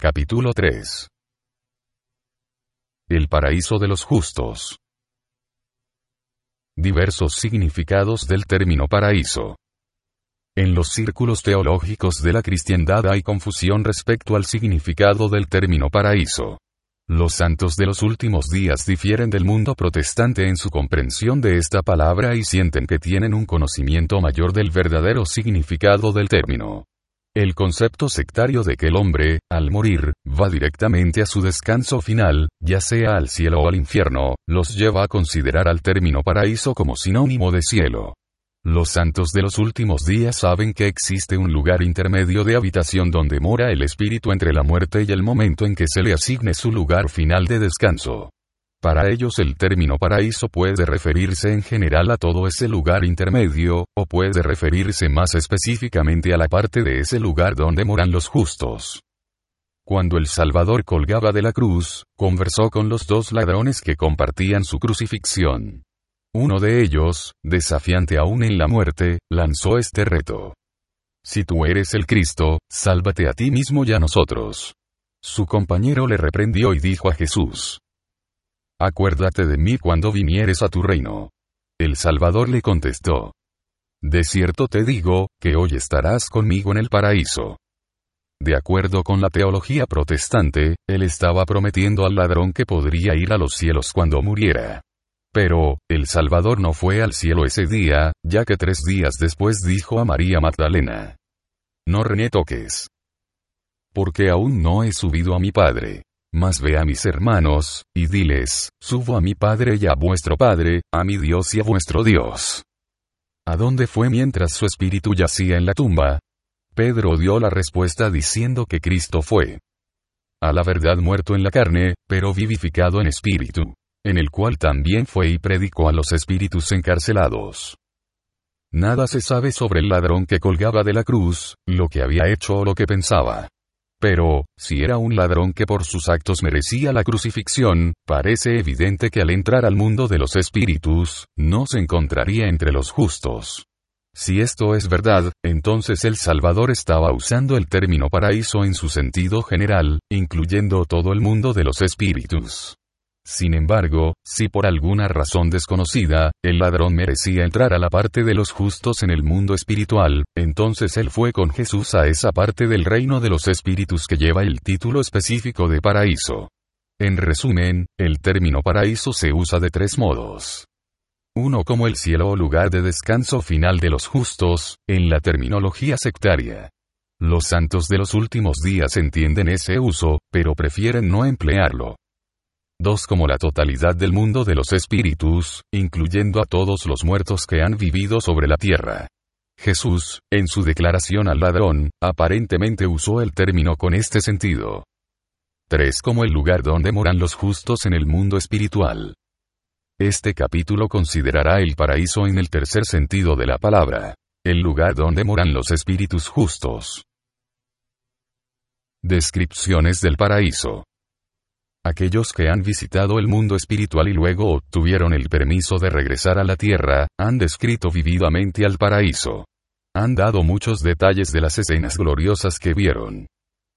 Capítulo 3 El paraíso de los justos. Diversos significados del término paraíso. En los círculos teológicos de la cristiandad hay confusión respecto al significado del término paraíso. Los santos de los últimos días difieren del mundo protestante en su comprensión de esta palabra y sienten que tienen un conocimiento mayor del verdadero significado del término. El concepto sectario de que el hombre, al morir, va directamente a su descanso final, ya sea al cielo o al infierno, los lleva a considerar al término paraíso como sinónimo de cielo. Los santos de los últimos días saben que existe un lugar intermedio de habitación donde mora el espíritu entre la muerte y el momento en que se le asigne su lugar final de descanso. Para ellos el término paraíso puede referirse en general a todo ese lugar intermedio, o puede referirse más específicamente a la parte de ese lugar donde moran los justos. Cuando el Salvador colgaba de la cruz, conversó con los dos ladrones que compartían su crucifixión. Uno de ellos, desafiante aún en la muerte, lanzó este reto. Si tú eres el Cristo, sálvate a ti mismo y a nosotros. Su compañero le reprendió y dijo a Jesús, Acuérdate de mí cuando vinieres a tu reino. El Salvador le contestó. De cierto te digo, que hoy estarás conmigo en el paraíso. De acuerdo con la teología protestante, él estaba prometiendo al ladrón que podría ir a los cielos cuando muriera. Pero, el Salvador no fue al cielo ese día, ya que tres días después dijo a María Magdalena. No René toques. Porque aún no he subido a mi Padre. Mas ve a mis hermanos, y diles, subo a mi Padre y a vuestro Padre, a mi Dios y a vuestro Dios. ¿A dónde fue mientras su espíritu yacía en la tumba? Pedro dio la respuesta diciendo que Cristo fue. A la verdad muerto en la carne, pero vivificado en espíritu. En el cual también fue y predicó a los espíritus encarcelados. Nada se sabe sobre el ladrón que colgaba de la cruz, lo que había hecho o lo que pensaba. Pero, si era un ladrón que por sus actos merecía la crucifixión, parece evidente que al entrar al mundo de los espíritus, no se encontraría entre los justos. Si esto es verdad, entonces el Salvador estaba usando el término paraíso en su sentido general, incluyendo todo el mundo de los espíritus. Sin embargo, si por alguna razón desconocida, el ladrón merecía entrar a la parte de los justos en el mundo espiritual, entonces él fue con Jesús a esa parte del reino de los espíritus que lleva el título específico de paraíso. En resumen, el término paraíso se usa de tres modos. Uno como el cielo o lugar de descanso final de los justos, en la terminología sectaria. Los santos de los últimos días entienden ese uso, pero prefieren no emplearlo. 2. Como la totalidad del mundo de los espíritus, incluyendo a todos los muertos que han vivido sobre la tierra. Jesús, en su declaración al ladrón, aparentemente usó el término con este sentido. 3. Como el lugar donde moran los justos en el mundo espiritual. Este capítulo considerará el paraíso en el tercer sentido de la palabra. El lugar donde moran los espíritus justos. Descripciones del paraíso. Aquellos que han visitado el mundo espiritual y luego obtuvieron el permiso de regresar a la tierra, han descrito vividamente al paraíso. Han dado muchos detalles de las escenas gloriosas que vieron.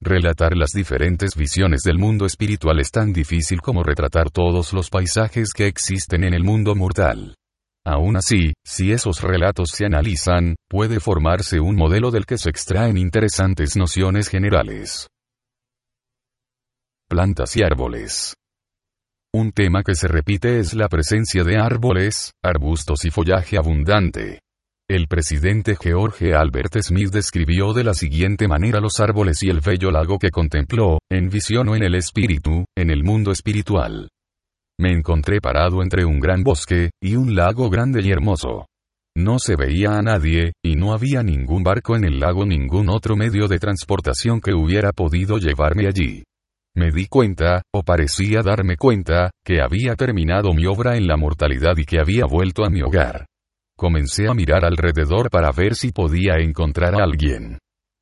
Relatar las diferentes visiones del mundo espiritual es tan difícil como retratar todos los paisajes que existen en el mundo mortal. Aún así, si esos relatos se analizan, puede formarse un modelo del que se extraen interesantes nociones generales plantas y árboles. Un tema que se repite es la presencia de árboles, arbustos y follaje abundante. El presidente George Albert Smith describió de la siguiente manera los árboles y el bello lago que contempló, en visión o en el espíritu, en el mundo espiritual. Me encontré parado entre un gran bosque, y un lago grande y hermoso. No se veía a nadie, y no había ningún barco en el lago, ningún otro medio de transportación que hubiera podido llevarme allí. Me di cuenta, o parecía darme cuenta, que había terminado mi obra en la mortalidad y que había vuelto a mi hogar. Comencé a mirar alrededor para ver si podía encontrar a alguien.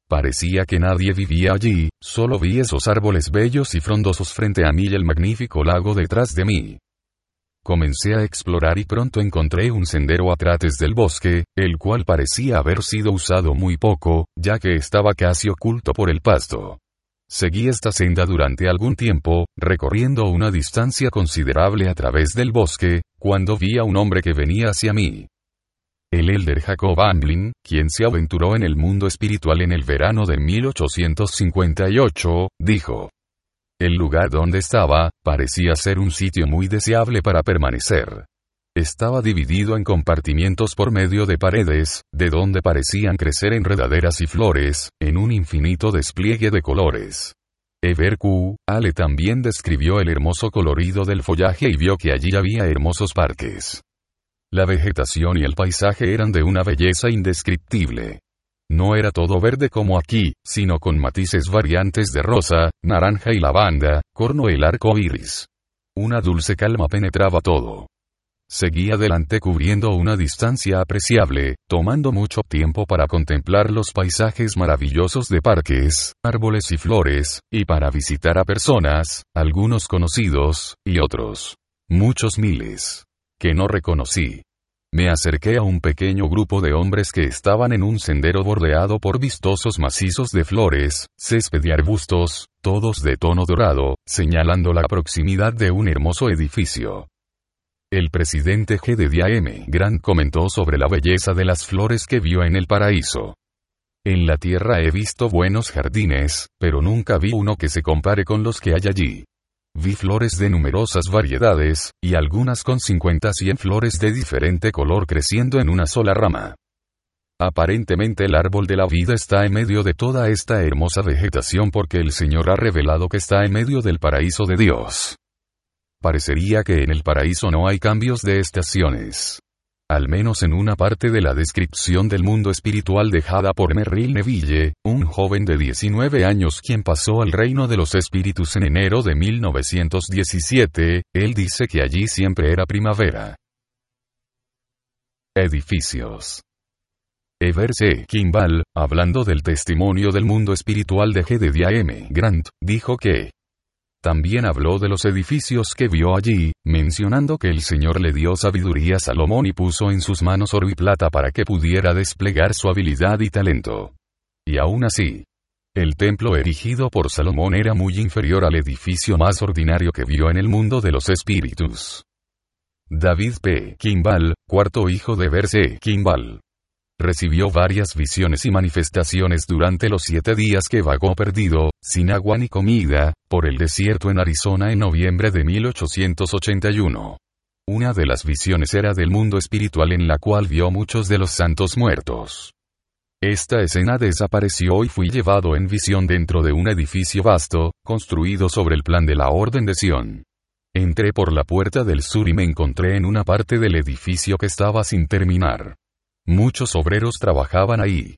Parecía que nadie vivía allí, solo vi esos árboles bellos y frondosos frente a mí y el magnífico lago detrás de mí. Comencé a explorar y pronto encontré un sendero a trates del bosque, el cual parecía haber sido usado muy poco, ya que estaba casi oculto por el pasto. Seguí esta senda durante algún tiempo, recorriendo una distancia considerable a través del bosque, cuando vi a un hombre que venía hacia mí. El elder Jacob Amblin, quien se aventuró en el mundo espiritual en el verano de 1858, dijo, el lugar donde estaba, parecía ser un sitio muy deseable para permanecer. Estaba dividido en compartimientos por medio de paredes, de donde parecían crecer enredaderas y flores, en un infinito despliegue de colores. Ever Q. Ale también describió el hermoso colorido del follaje y vio que allí había hermosos parques. La vegetación y el paisaje eran de una belleza indescriptible. No era todo verde como aquí, sino con matices variantes de rosa, naranja y lavanda, corno el arco iris. Una dulce calma penetraba todo. Seguí adelante cubriendo una distancia apreciable, tomando mucho tiempo para contemplar los paisajes maravillosos de parques, árboles y flores, y para visitar a personas, algunos conocidos, y otros. Muchos miles. Que no reconocí. Me acerqué a un pequeño grupo de hombres que estaban en un sendero bordeado por vistosos macizos de flores, césped y arbustos, todos de tono dorado, señalando la proximidad de un hermoso edificio. El presidente G. M. Grant comentó sobre la belleza de las flores que vio en el paraíso. En la tierra he visto buenos jardines, pero nunca vi uno que se compare con los que hay allí. Vi flores de numerosas variedades, y algunas con 50-100 flores de diferente color creciendo en una sola rama. Aparentemente el árbol de la vida está en medio de toda esta hermosa vegetación porque el Señor ha revelado que está en medio del paraíso de Dios. Parecería que en el paraíso no hay cambios de estaciones al menos en una parte de la descripción del mundo espiritual dejada por Merrill Neville, un joven de 19 años quien pasó al reino de los espíritus en enero de 1917, él dice que allí siempre era primavera. Edificios. Everse Kimball, hablando del testimonio del mundo espiritual de G. M. Grant, dijo que, también habló de los edificios que vio allí, mencionando que el Señor le dio sabiduría a Salomón y puso en sus manos oro y plata para que pudiera desplegar su habilidad y talento. Y aún así, el templo erigido por Salomón era muy inferior al edificio más ordinario que vio en el mundo de los espíritus. David P. Kimball, cuarto hijo de Verse Kimball, recibió varias visiones y manifestaciones durante los siete días que vagó perdido, sin agua ni comida, por el desierto en Arizona en noviembre de 1881. Una de las visiones era del mundo espiritual en la cual vio muchos de los santos muertos. Esta escena desapareció y fui llevado en visión dentro de un edificio vasto, construido sobre el plan de la Orden de Sion. Entré por la puerta del sur y me encontré en una parte del edificio que estaba sin terminar. Muchos obreros trabajaban ahí.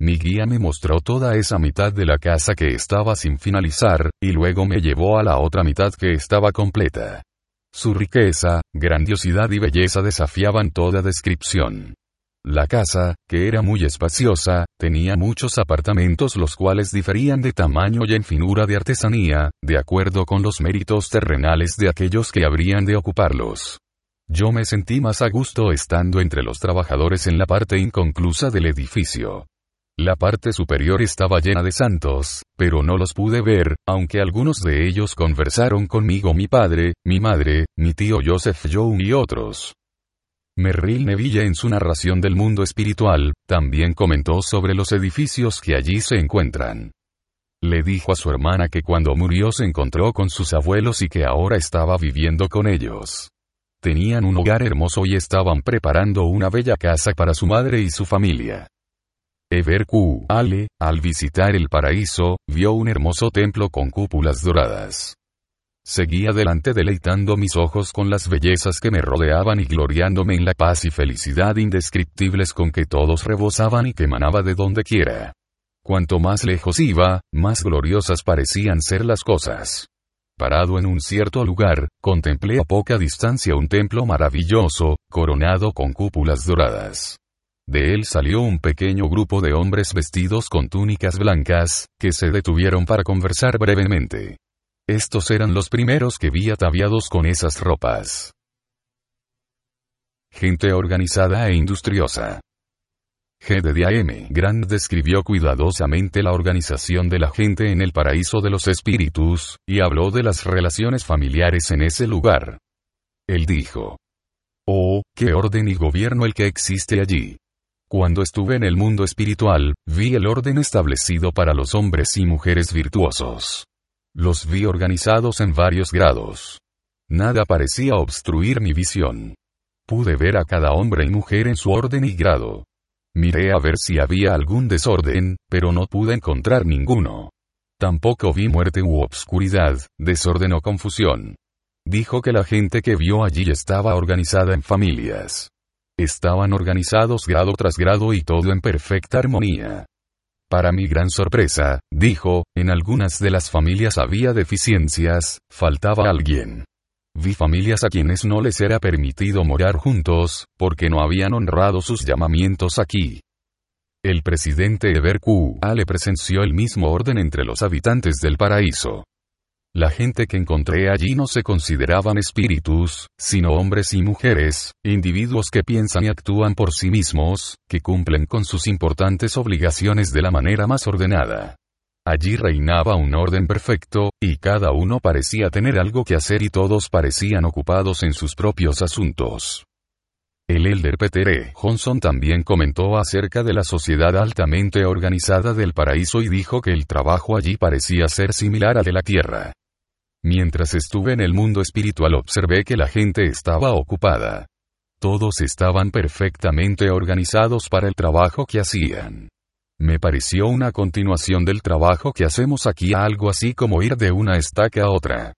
Mi guía me mostró toda esa mitad de la casa que estaba sin finalizar, y luego me llevó a la otra mitad que estaba completa. Su riqueza, grandiosidad y belleza desafiaban toda descripción. La casa, que era muy espaciosa, tenía muchos apartamentos los cuales diferían de tamaño y en finura de artesanía, de acuerdo con los méritos terrenales de aquellos que habrían de ocuparlos. Yo me sentí más a gusto estando entre los trabajadores en la parte inconclusa del edificio. La parte superior estaba llena de santos, pero no los pude ver, aunque algunos de ellos conversaron conmigo mi padre, mi madre, mi tío Joseph Young y otros. Merrill Neville en su narración del mundo espiritual, también comentó sobre los edificios que allí se encuentran. Le dijo a su hermana que cuando murió se encontró con sus abuelos y que ahora estaba viviendo con ellos. Tenían un hogar hermoso y estaban preparando una bella casa para su madre y su familia. Ever Q. Ale, al visitar el paraíso, vio un hermoso templo con cúpulas doradas. Seguí adelante deleitando mis ojos con las bellezas que me rodeaban y gloriándome en la paz y felicidad indescriptibles con que todos rebosaban y que emanaba de donde quiera. Cuanto más lejos iba, más gloriosas parecían ser las cosas. Parado en un cierto lugar, contemplé a poca distancia un templo maravilloso, coronado con cúpulas doradas. De él salió un pequeño grupo de hombres vestidos con túnicas blancas, que se detuvieron para conversar brevemente. Estos eran los primeros que vi ataviados con esas ropas. Gente organizada e industriosa. G. de A.M. Grant describió cuidadosamente la organización de la gente en el paraíso de los espíritus, y habló de las relaciones familiares en ese lugar. Él dijo, Oh, qué orden y gobierno el que existe allí. Cuando estuve en el mundo espiritual, vi el orden establecido para los hombres y mujeres virtuosos. Los vi organizados en varios grados. Nada parecía obstruir mi visión. Pude ver a cada hombre y mujer en su orden y grado. Miré a ver si había algún desorden, pero no pude encontrar ninguno. Tampoco vi muerte u obscuridad, desorden o confusión. Dijo que la gente que vio allí estaba organizada en familias. Estaban organizados grado tras grado y todo en perfecta armonía. Para mi gran sorpresa, dijo, en algunas de las familias había deficiencias, faltaba alguien. Vi familias a quienes no les era permitido morar juntos, porque no habían honrado sus llamamientos aquí. El presidente Eber Q. le presenció el mismo orden entre los habitantes del paraíso. La gente que encontré allí no se consideraban espíritus, sino hombres y mujeres, individuos que piensan y actúan por sí mismos, que cumplen con sus importantes obligaciones de la manera más ordenada. Allí reinaba un orden perfecto, y cada uno parecía tener algo que hacer y todos parecían ocupados en sus propios asuntos. El elder Peter E. Johnson también comentó acerca de la sociedad altamente organizada del paraíso y dijo que el trabajo allí parecía ser similar al de la tierra. Mientras estuve en el mundo espiritual observé que la gente estaba ocupada. Todos estaban perfectamente organizados para el trabajo que hacían. Me pareció una continuación del trabajo que hacemos aquí algo así como ir de una estaca a otra.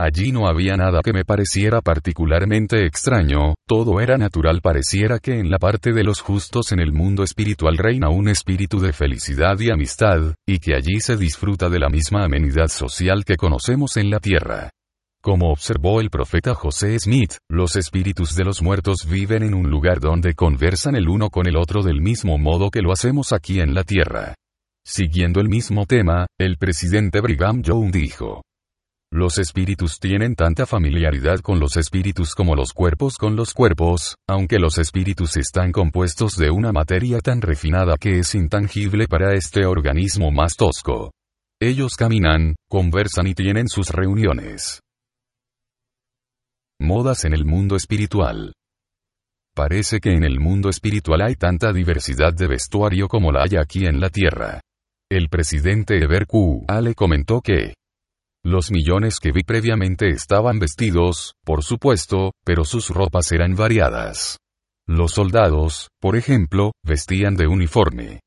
Allí no había nada que me pareciera particularmente extraño, todo era natural pareciera que en la parte de los justos en el mundo espiritual reina un espíritu de felicidad y amistad, y que allí se disfruta de la misma amenidad social que conocemos en la tierra. Como observó el profeta José Smith, los espíritus de los muertos viven en un lugar donde conversan el uno con el otro del mismo modo que lo hacemos aquí en la tierra. Siguiendo el mismo tema, el presidente Brigham Young dijo, los espíritus tienen tanta familiaridad con los espíritus como los cuerpos con los cuerpos, aunque los espíritus están compuestos de una materia tan refinada que es intangible para este organismo más tosco. Ellos caminan, conversan y tienen sus reuniones. Modas en el mundo espiritual. Parece que en el mundo espiritual hay tanta diversidad de vestuario como la hay aquí en la Tierra. El presidente Eber Q. Ale comentó que, los millones que vi previamente estaban vestidos, por supuesto, pero sus ropas eran variadas. Los soldados, por ejemplo, vestían de uniforme.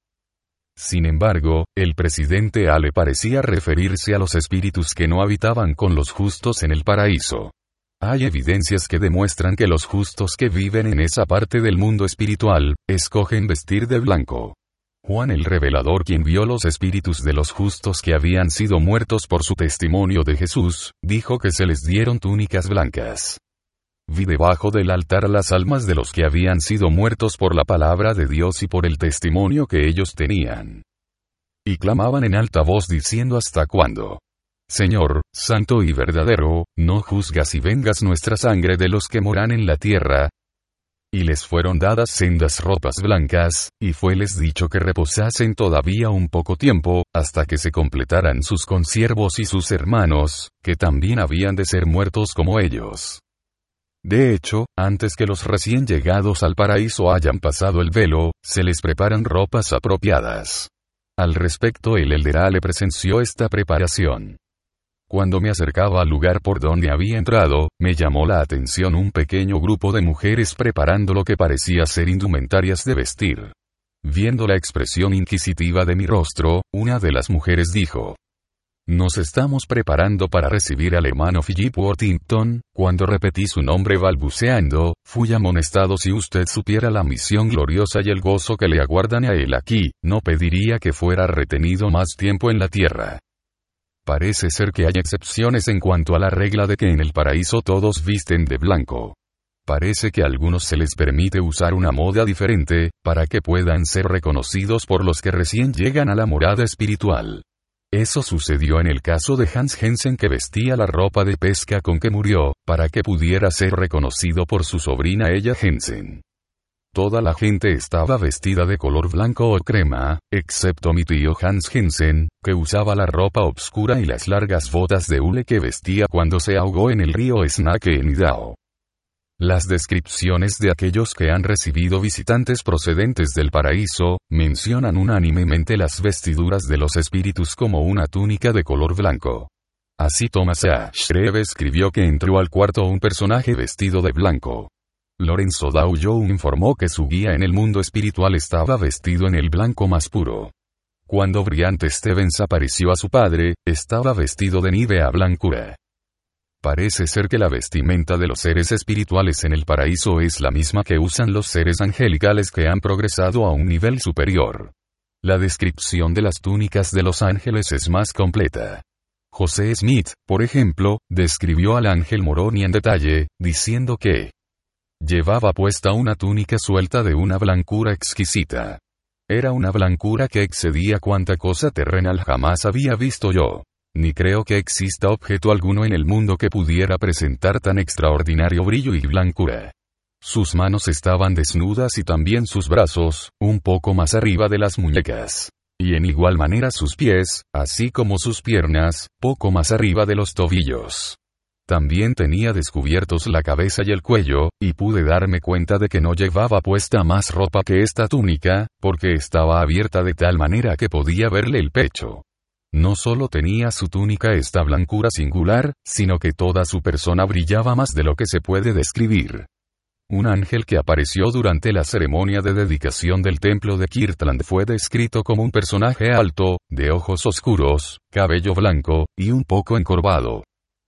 Sin embargo, el presidente Ale parecía referirse a los espíritus que no habitaban con los justos en el paraíso. Hay evidencias que demuestran que los justos que viven en esa parte del mundo espiritual, escogen vestir de blanco. Juan el Revelador quien vio los espíritus de los justos que habían sido muertos por su testimonio de Jesús, dijo que se les dieron túnicas blancas. Vi debajo del altar las almas de los que habían sido muertos por la palabra de Dios y por el testimonio que ellos tenían. Y clamaban en alta voz diciendo hasta cuándo. Señor, santo y verdadero, no juzgas y vengas nuestra sangre de los que moran en la tierra, y les fueron dadas sendas ropas blancas, y fueles dicho que reposasen todavía un poco tiempo, hasta que se completaran sus consiervos y sus hermanos, que también habían de ser muertos como ellos. De hecho, antes que los recién llegados al paraíso hayan pasado el velo, se les preparan ropas apropiadas. Al respecto el Elderá le presenció esta preparación. Cuando me acercaba al lugar por donde había entrado, me llamó la atención un pequeño grupo de mujeres preparando lo que parecía ser indumentarias de vestir. Viendo la expresión inquisitiva de mi rostro, una de las mujeres dijo, Nos estamos preparando para recibir al hermano Philip Worthington, cuando repetí su nombre balbuceando, fui amonestado si usted supiera la misión gloriosa y el gozo que le aguardan a él aquí, no pediría que fuera retenido más tiempo en la tierra. Parece ser que hay excepciones en cuanto a la regla de que en el paraíso todos visten de blanco. Parece que a algunos se les permite usar una moda diferente, para que puedan ser reconocidos por los que recién llegan a la morada espiritual. Eso sucedió en el caso de Hans Jensen que vestía la ropa de pesca con que murió, para que pudiera ser reconocido por su sobrina ella Jensen. Toda la gente estaba vestida de color blanco o crema, excepto mi tío Hans Jensen, que usaba la ropa oscura y las largas botas de hule que vestía cuando se ahogó en el río Snake en Idaho. Las descripciones de aquellos que han recibido visitantes procedentes del paraíso, mencionan unánimemente las vestiduras de los espíritus como una túnica de color blanco. Así Thomas A. Shreve escribió que entró al cuarto un personaje vestido de blanco. Lorenzo Dow informó que su guía en el mundo espiritual estaba vestido en el blanco más puro. Cuando Brillante Stevens apareció a su padre, estaba vestido de nieve a blancura. Parece ser que la vestimenta de los seres espirituales en el paraíso es la misma que usan los seres angelicales que han progresado a un nivel superior. La descripción de las túnicas de los ángeles es más completa. José Smith, por ejemplo, describió al ángel Moroni en detalle, diciendo que llevaba puesta una túnica suelta de una blancura exquisita. Era una blancura que excedía cuanta cosa terrenal jamás había visto yo. Ni creo que exista objeto alguno en el mundo que pudiera presentar tan extraordinario brillo y blancura. Sus manos estaban desnudas y también sus brazos, un poco más arriba de las muñecas. Y en igual manera sus pies, así como sus piernas, poco más arriba de los tobillos. También tenía descubiertos la cabeza y el cuello, y pude darme cuenta de que no llevaba puesta más ropa que esta túnica, porque estaba abierta de tal manera que podía verle el pecho. No solo tenía su túnica esta blancura singular, sino que toda su persona brillaba más de lo que se puede describir. Un ángel que apareció durante la ceremonia de dedicación del templo de Kirtland fue descrito como un personaje alto, de ojos oscuros, cabello blanco, y un poco encorvado.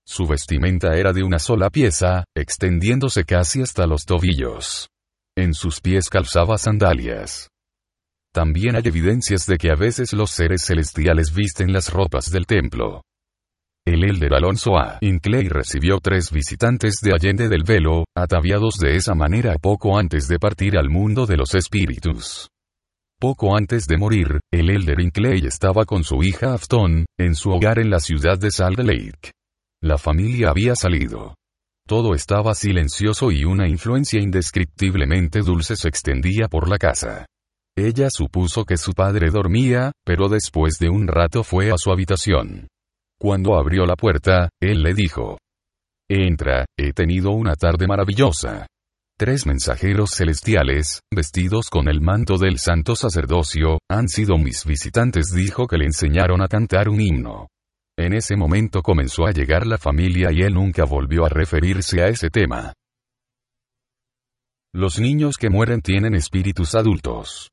Su vestimenta era de una sola pieza, extendiéndose casi hasta los tobillos. En sus pies calzaba sandalias. También hay evidencias de que a veces los seres celestiales visten las ropas del templo. El elder Alonso A. Inclay recibió tres visitantes de Allende del Velo, ataviados de esa manera poco antes de partir al mundo de los espíritus. Poco antes de morir, el elder Inclay estaba con su hija Afton, en su hogar en la ciudad de Salt Lake. La familia había salido. Todo estaba silencioso y una influencia indescriptiblemente dulce se extendía por la casa. Ella supuso que su padre dormía, pero después de un rato fue a su habitación. Cuando abrió la puerta, él le dijo. Entra, he tenido una tarde maravillosa. Tres mensajeros celestiales, vestidos con el manto del santo sacerdocio, han sido mis visitantes, dijo que le enseñaron a cantar un himno. En ese momento comenzó a llegar la familia y él nunca volvió a referirse a ese tema. Los niños que mueren tienen espíritus adultos.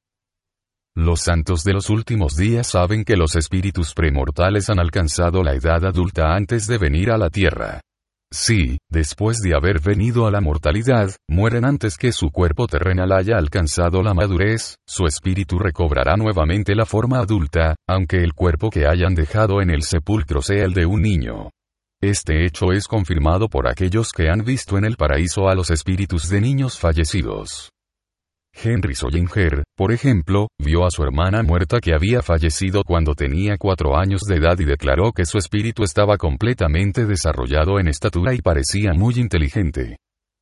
Los santos de los últimos días saben que los espíritus premortales han alcanzado la edad adulta antes de venir a la tierra. Sí, después de haber venido a la mortalidad, mueren antes que su cuerpo terrenal haya alcanzado la madurez, su espíritu recobrará nuevamente la forma adulta, aunque el cuerpo que hayan dejado en el sepulcro sea el de un niño. Este hecho es confirmado por aquellos que han visto en el paraíso a los espíritus de niños fallecidos. Henry Sollinger, por ejemplo, vio a su hermana muerta que había fallecido cuando tenía cuatro años de edad y declaró que su espíritu estaba completamente desarrollado en estatura y parecía muy inteligente.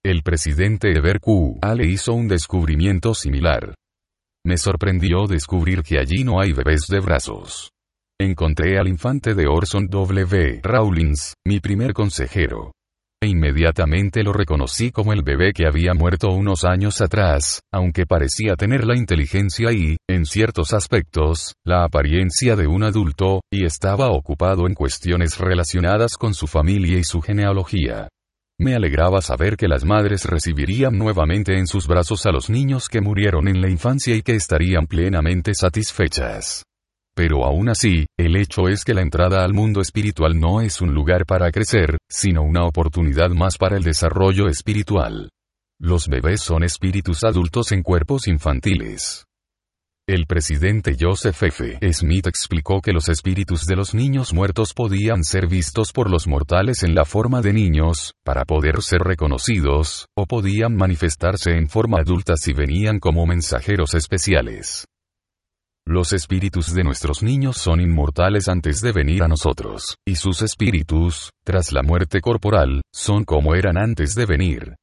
El presidente Eber Q. le hizo un descubrimiento similar. Me sorprendió descubrir que allí no hay bebés de brazos. Encontré al infante de Orson W. Rawlins, mi primer consejero. E inmediatamente lo reconocí como el bebé que había muerto unos años atrás, aunque parecía tener la inteligencia y, en ciertos aspectos, la apariencia de un adulto, y estaba ocupado en cuestiones relacionadas con su familia y su genealogía. Me alegraba saber que las madres recibirían nuevamente en sus brazos a los niños que murieron en la infancia y que estarían plenamente satisfechas. Pero aún así, el hecho es que la entrada al mundo espiritual no es un lugar para crecer, sino una oportunidad más para el desarrollo espiritual. Los bebés son espíritus adultos en cuerpos infantiles. El presidente Joseph F. Smith explicó que los espíritus de los niños muertos podían ser vistos por los mortales en la forma de niños, para poder ser reconocidos, o podían manifestarse en forma adulta si venían como mensajeros especiales. Los espíritus de nuestros niños son inmortales antes de venir a nosotros, y sus espíritus, tras la muerte corporal, son como eran antes de venir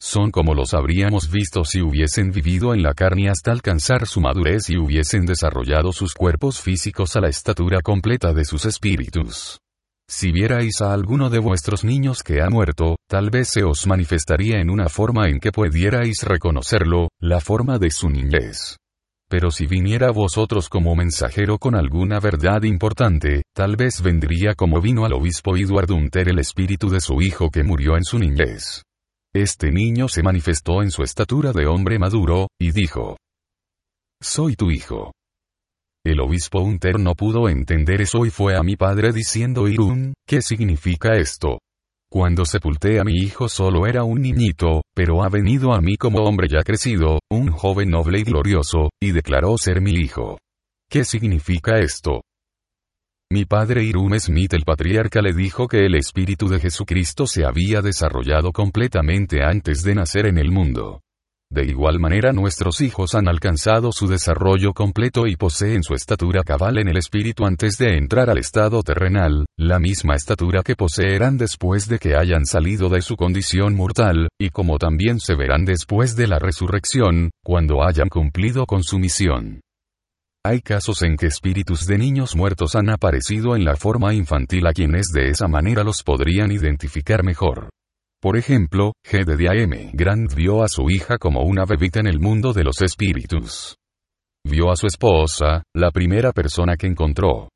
son como los habríamos visto si hubiesen vivido en la carne hasta alcanzar su madurez y hubiesen desarrollado sus cuerpos físicos a la estatura completa de sus espíritus. Si vierais a alguno de vuestros niños que ha muerto, tal vez se os manifestaría en una forma en que pudierais reconocerlo, la forma de su niñez. Pero si viniera vosotros como mensajero con alguna verdad importante, tal vez vendría como vino al obispo Edward Hunter el espíritu de su hijo que murió en su niñez. Este niño se manifestó en su estatura de hombre maduro, y dijo, Soy tu hijo. El obispo Hunter no pudo entender eso y fue a mi padre diciendo Irún, ¿qué significa esto? Cuando sepulté a mi hijo solo era un niñito, pero ha venido a mí como hombre ya crecido, un joven noble y glorioso, y declaró ser mi hijo. ¿Qué significa esto? Mi padre Irum Smith el patriarca le dijo que el espíritu de Jesucristo se había desarrollado completamente antes de nacer en el mundo. De igual manera nuestros hijos han alcanzado su desarrollo completo y poseen su estatura cabal en el espíritu antes de entrar al estado terrenal, la misma estatura que poseerán después de que hayan salido de su condición mortal, y como también se verán después de la resurrección, cuando hayan cumplido con su misión. Hay casos en que espíritus de niños muertos han aparecido en la forma infantil a quienes de esa manera los podrían identificar mejor. Por ejemplo, G. de M. Grant vio a su hija como una bebita en el mundo de los espíritus. Vio a su esposa, la primera persona que encontró.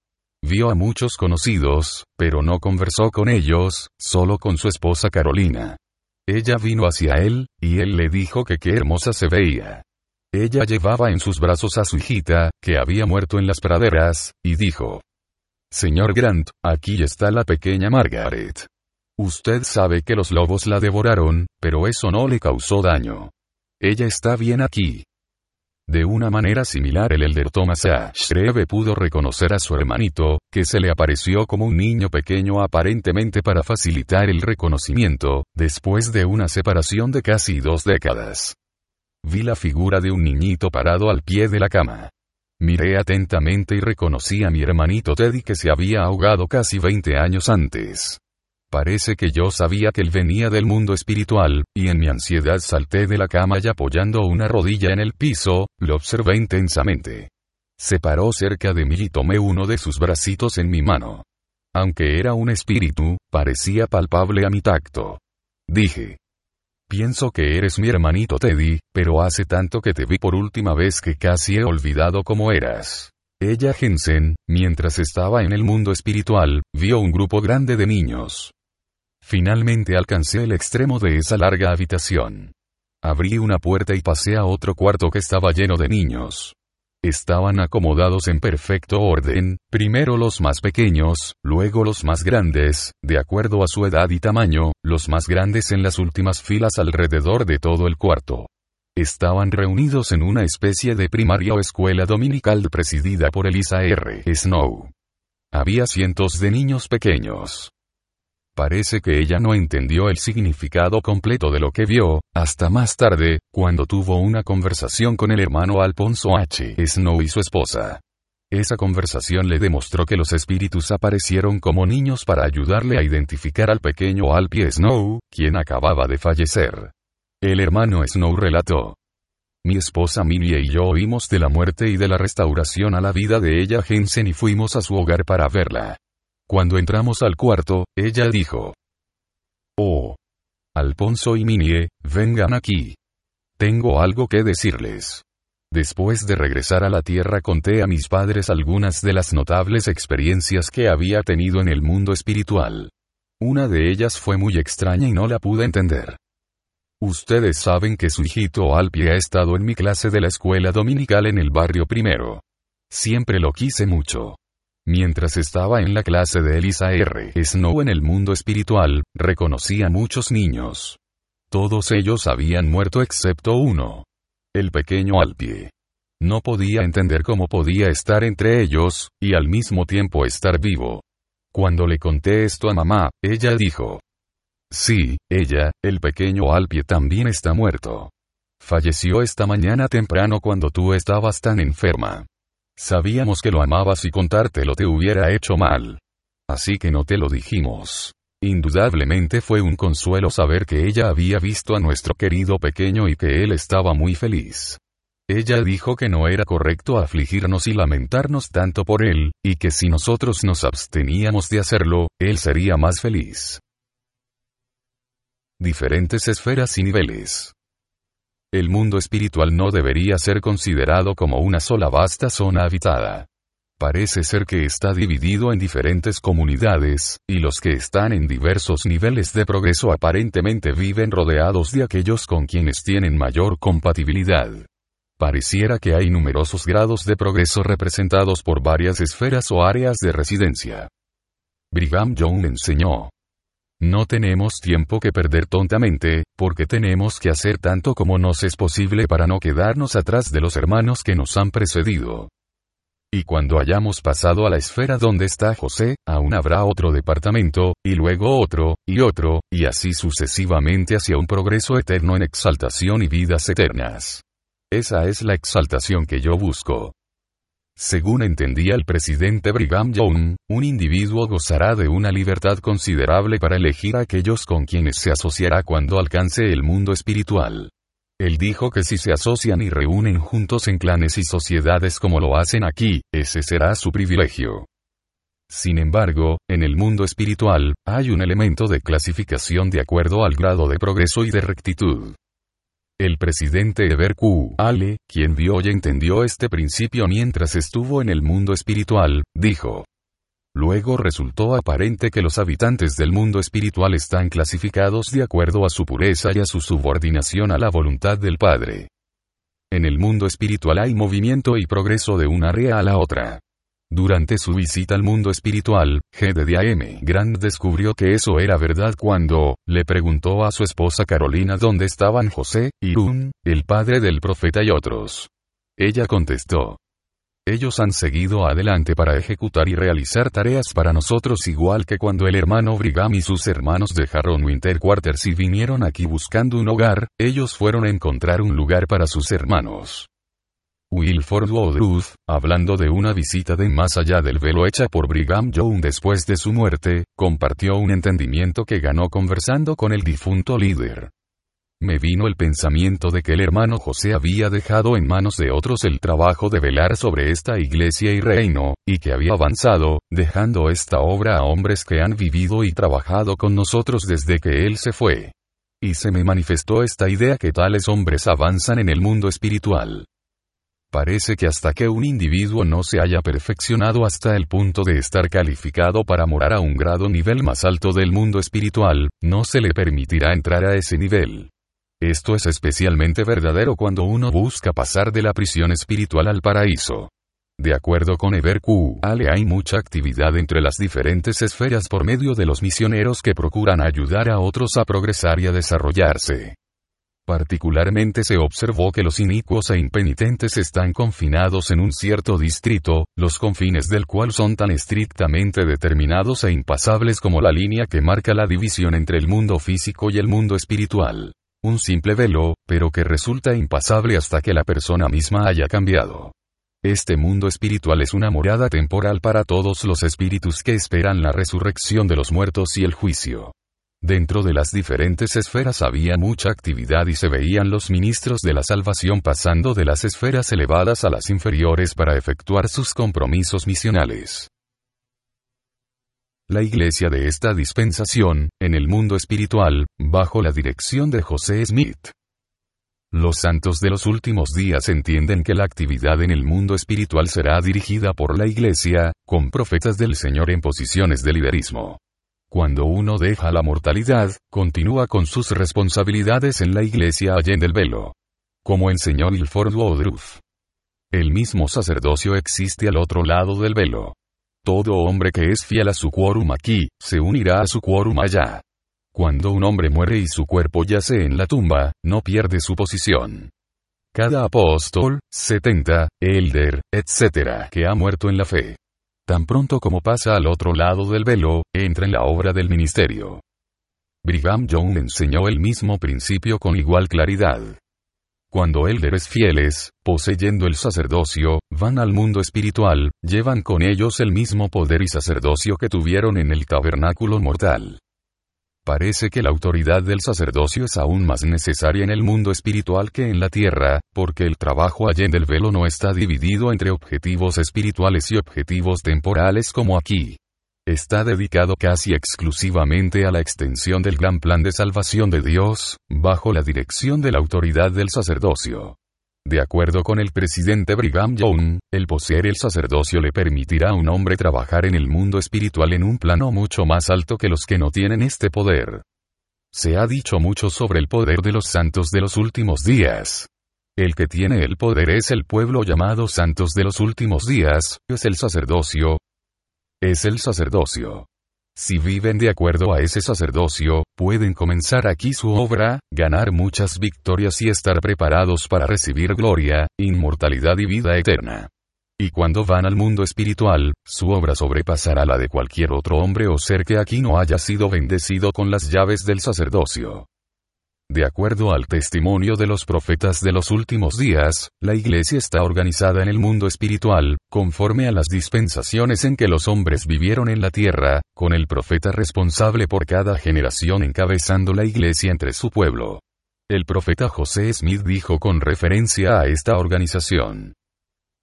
Vio a muchos conocidos, pero no conversó con ellos, solo con su esposa Carolina. Ella vino hacia él, y él le dijo que qué hermosa se veía. Ella llevaba en sus brazos a su hijita, que había muerto en las praderas, y dijo. Señor Grant, aquí está la pequeña Margaret. Usted sabe que los lobos la devoraron, pero eso no le causó daño. Ella está bien aquí. De una manera similar el elder Thomas A. Shreve pudo reconocer a su hermanito, que se le apareció como un niño pequeño aparentemente para facilitar el reconocimiento, después de una separación de casi dos décadas. Vi la figura de un niñito parado al pie de la cama. Miré atentamente y reconocí a mi hermanito Teddy que se había ahogado casi 20 años antes. Parece que yo sabía que él venía del mundo espiritual, y en mi ansiedad salté de la cama y apoyando una rodilla en el piso, lo observé intensamente. Se paró cerca de mí y tomé uno de sus bracitos en mi mano. Aunque era un espíritu, parecía palpable a mi tacto. Dije, Pienso que eres mi hermanito Teddy, pero hace tanto que te vi por última vez que casi he olvidado cómo eras. Ella Jensen, mientras estaba en el mundo espiritual, vio un grupo grande de niños. Finalmente alcancé el extremo de esa larga habitación. Abrí una puerta y pasé a otro cuarto que estaba lleno de niños. Estaban acomodados en perfecto orden, primero los más pequeños, luego los más grandes, de acuerdo a su edad y tamaño, los más grandes en las últimas filas alrededor de todo el cuarto. Estaban reunidos en una especie de primaria o escuela dominical presidida por Elisa R. Snow. Había cientos de niños pequeños. Parece que ella no entendió el significado completo de lo que vio, hasta más tarde, cuando tuvo una conversación con el hermano Alfonso H. Snow y su esposa. Esa conversación le demostró que los espíritus aparecieron como niños para ayudarle a identificar al pequeño Alpie Snow, quien acababa de fallecer. El hermano Snow relató. Mi esposa Minnie y yo oímos de la muerte y de la restauración a la vida de ella Jensen y fuimos a su hogar para verla. Cuando entramos al cuarto, ella dijo. Oh. Alfonso y Minie, vengan aquí. Tengo algo que decirles. Después de regresar a la Tierra conté a mis padres algunas de las notables experiencias que había tenido en el mundo espiritual. Una de ellas fue muy extraña y no la pude entender. Ustedes saben que su hijito Alpi ha estado en mi clase de la escuela dominical en el barrio primero. Siempre lo quise mucho. Mientras estaba en la clase de Elisa R. Snow en el mundo espiritual, reconocí a muchos niños. Todos ellos habían muerto excepto uno. El pequeño Alpie. No podía entender cómo podía estar entre ellos, y al mismo tiempo estar vivo. Cuando le conté esto a mamá, ella dijo. Sí, ella, el pequeño Alpie también está muerto. Falleció esta mañana temprano cuando tú estabas tan enferma. Sabíamos que lo amabas y contártelo te hubiera hecho mal. Así que no te lo dijimos. Indudablemente fue un consuelo saber que ella había visto a nuestro querido pequeño y que él estaba muy feliz. Ella dijo que no era correcto afligirnos y lamentarnos tanto por él, y que si nosotros nos absteníamos de hacerlo, él sería más feliz. Diferentes esferas y niveles. El mundo espiritual no debería ser considerado como una sola vasta zona habitada. Parece ser que está dividido en diferentes comunidades, y los que están en diversos niveles de progreso aparentemente viven rodeados de aquellos con quienes tienen mayor compatibilidad. Pareciera que hay numerosos grados de progreso representados por varias esferas o áreas de residencia. Brigham Young enseñó. No tenemos tiempo que perder tontamente, porque tenemos que hacer tanto como nos es posible para no quedarnos atrás de los hermanos que nos han precedido. Y cuando hayamos pasado a la esfera donde está José, aún habrá otro departamento, y luego otro, y otro, y así sucesivamente hacia un progreso eterno en exaltación y vidas eternas. Esa es la exaltación que yo busco. Según entendía el presidente Brigham Young, un individuo gozará de una libertad considerable para elegir a aquellos con quienes se asociará cuando alcance el mundo espiritual. Él dijo que si se asocian y reúnen juntos en clanes y sociedades como lo hacen aquí, ese será su privilegio. Sin embargo, en el mundo espiritual, hay un elemento de clasificación de acuerdo al grado de progreso y de rectitud. El presidente Eber Q. Ale, quien vio y entendió este principio mientras estuvo en el mundo espiritual, dijo, Luego resultó aparente que los habitantes del mundo espiritual están clasificados de acuerdo a su pureza y a su subordinación a la voluntad del Padre. En el mundo espiritual hay movimiento y progreso de una área a la otra. Durante su visita al mundo espiritual, G. Grant descubrió que eso era verdad cuando, le preguntó a su esposa Carolina dónde estaban José, Irún, el padre del profeta y otros. Ella contestó, ellos han seguido adelante para ejecutar y realizar tareas para nosotros igual que cuando el hermano Brigham y sus hermanos dejaron Winter Quarters y vinieron aquí buscando un hogar, ellos fueron a encontrar un lugar para sus hermanos. Wilford Woodruff, hablando de una visita de más allá del velo hecha por Brigham Young después de su muerte, compartió un entendimiento que ganó conversando con el difunto líder. Me vino el pensamiento de que el hermano José había dejado en manos de otros el trabajo de velar sobre esta iglesia y reino, y que había avanzado, dejando esta obra a hombres que han vivido y trabajado con nosotros desde que él se fue. Y se me manifestó esta idea que tales hombres avanzan en el mundo espiritual. Parece que hasta que un individuo no se haya perfeccionado hasta el punto de estar calificado para morar a un grado nivel más alto del mundo espiritual, no se le permitirá entrar a ese nivel. Esto es especialmente verdadero cuando uno busca pasar de la prisión espiritual al paraíso. De acuerdo con Eber Q. Ale hay mucha actividad entre las diferentes esferas por medio de los misioneros que procuran ayudar a otros a progresar y a desarrollarse. Particularmente se observó que los inicuos e impenitentes están confinados en un cierto distrito, los confines del cual son tan estrictamente determinados e impasables como la línea que marca la división entre el mundo físico y el mundo espiritual un simple velo, pero que resulta impasable hasta que la persona misma haya cambiado. Este mundo espiritual es una morada temporal para todos los espíritus que esperan la resurrección de los muertos y el juicio. Dentro de las diferentes esferas había mucha actividad y se veían los ministros de la salvación pasando de las esferas elevadas a las inferiores para efectuar sus compromisos misionales. La iglesia de esta dispensación, en el mundo espiritual, bajo la dirección de José Smith. Los santos de los últimos días entienden que la actividad en el mundo espiritual será dirigida por la iglesia, con profetas del Señor en posiciones de liderismo. Cuando uno deja la mortalidad, continúa con sus responsabilidades en la iglesia allende el velo. Como enseñó Ilford Woodruff. El mismo sacerdocio existe al otro lado del velo. Todo hombre que es fiel a su quórum aquí, se unirá a su quórum allá. Cuando un hombre muere y su cuerpo yace en la tumba, no pierde su posición. Cada apóstol, 70, elder, etc., que ha muerto en la fe. Tan pronto como pasa al otro lado del velo, entra en la obra del ministerio. Brigham Young enseñó el mismo principio con igual claridad. Cuando élderes fieles, poseyendo el sacerdocio, van al mundo espiritual, llevan con ellos el mismo poder y sacerdocio que tuvieron en el tabernáculo mortal. Parece que la autoridad del sacerdocio es aún más necesaria en el mundo espiritual que en la tierra, porque el trabajo allá del velo no está dividido entre objetivos espirituales y objetivos temporales como aquí. Está dedicado casi exclusivamente a la extensión del gran plan de salvación de Dios, bajo la dirección de la autoridad del sacerdocio. De acuerdo con el presidente Brigham Young, el poseer el sacerdocio le permitirá a un hombre trabajar en el mundo espiritual en un plano mucho más alto que los que no tienen este poder. Se ha dicho mucho sobre el poder de los santos de los últimos días. El que tiene el poder es el pueblo llamado santos de los últimos días, es el sacerdocio. Es el sacerdocio. Si viven de acuerdo a ese sacerdocio, pueden comenzar aquí su obra, ganar muchas victorias y estar preparados para recibir gloria, inmortalidad y vida eterna. Y cuando van al mundo espiritual, su obra sobrepasará la de cualquier otro hombre o ser que aquí no haya sido bendecido con las llaves del sacerdocio. De acuerdo al testimonio de los profetas de los últimos días, la Iglesia está organizada en el mundo espiritual, conforme a las dispensaciones en que los hombres vivieron en la tierra, con el profeta responsable por cada generación encabezando la Iglesia entre su pueblo. El profeta José Smith dijo con referencia a esta organización.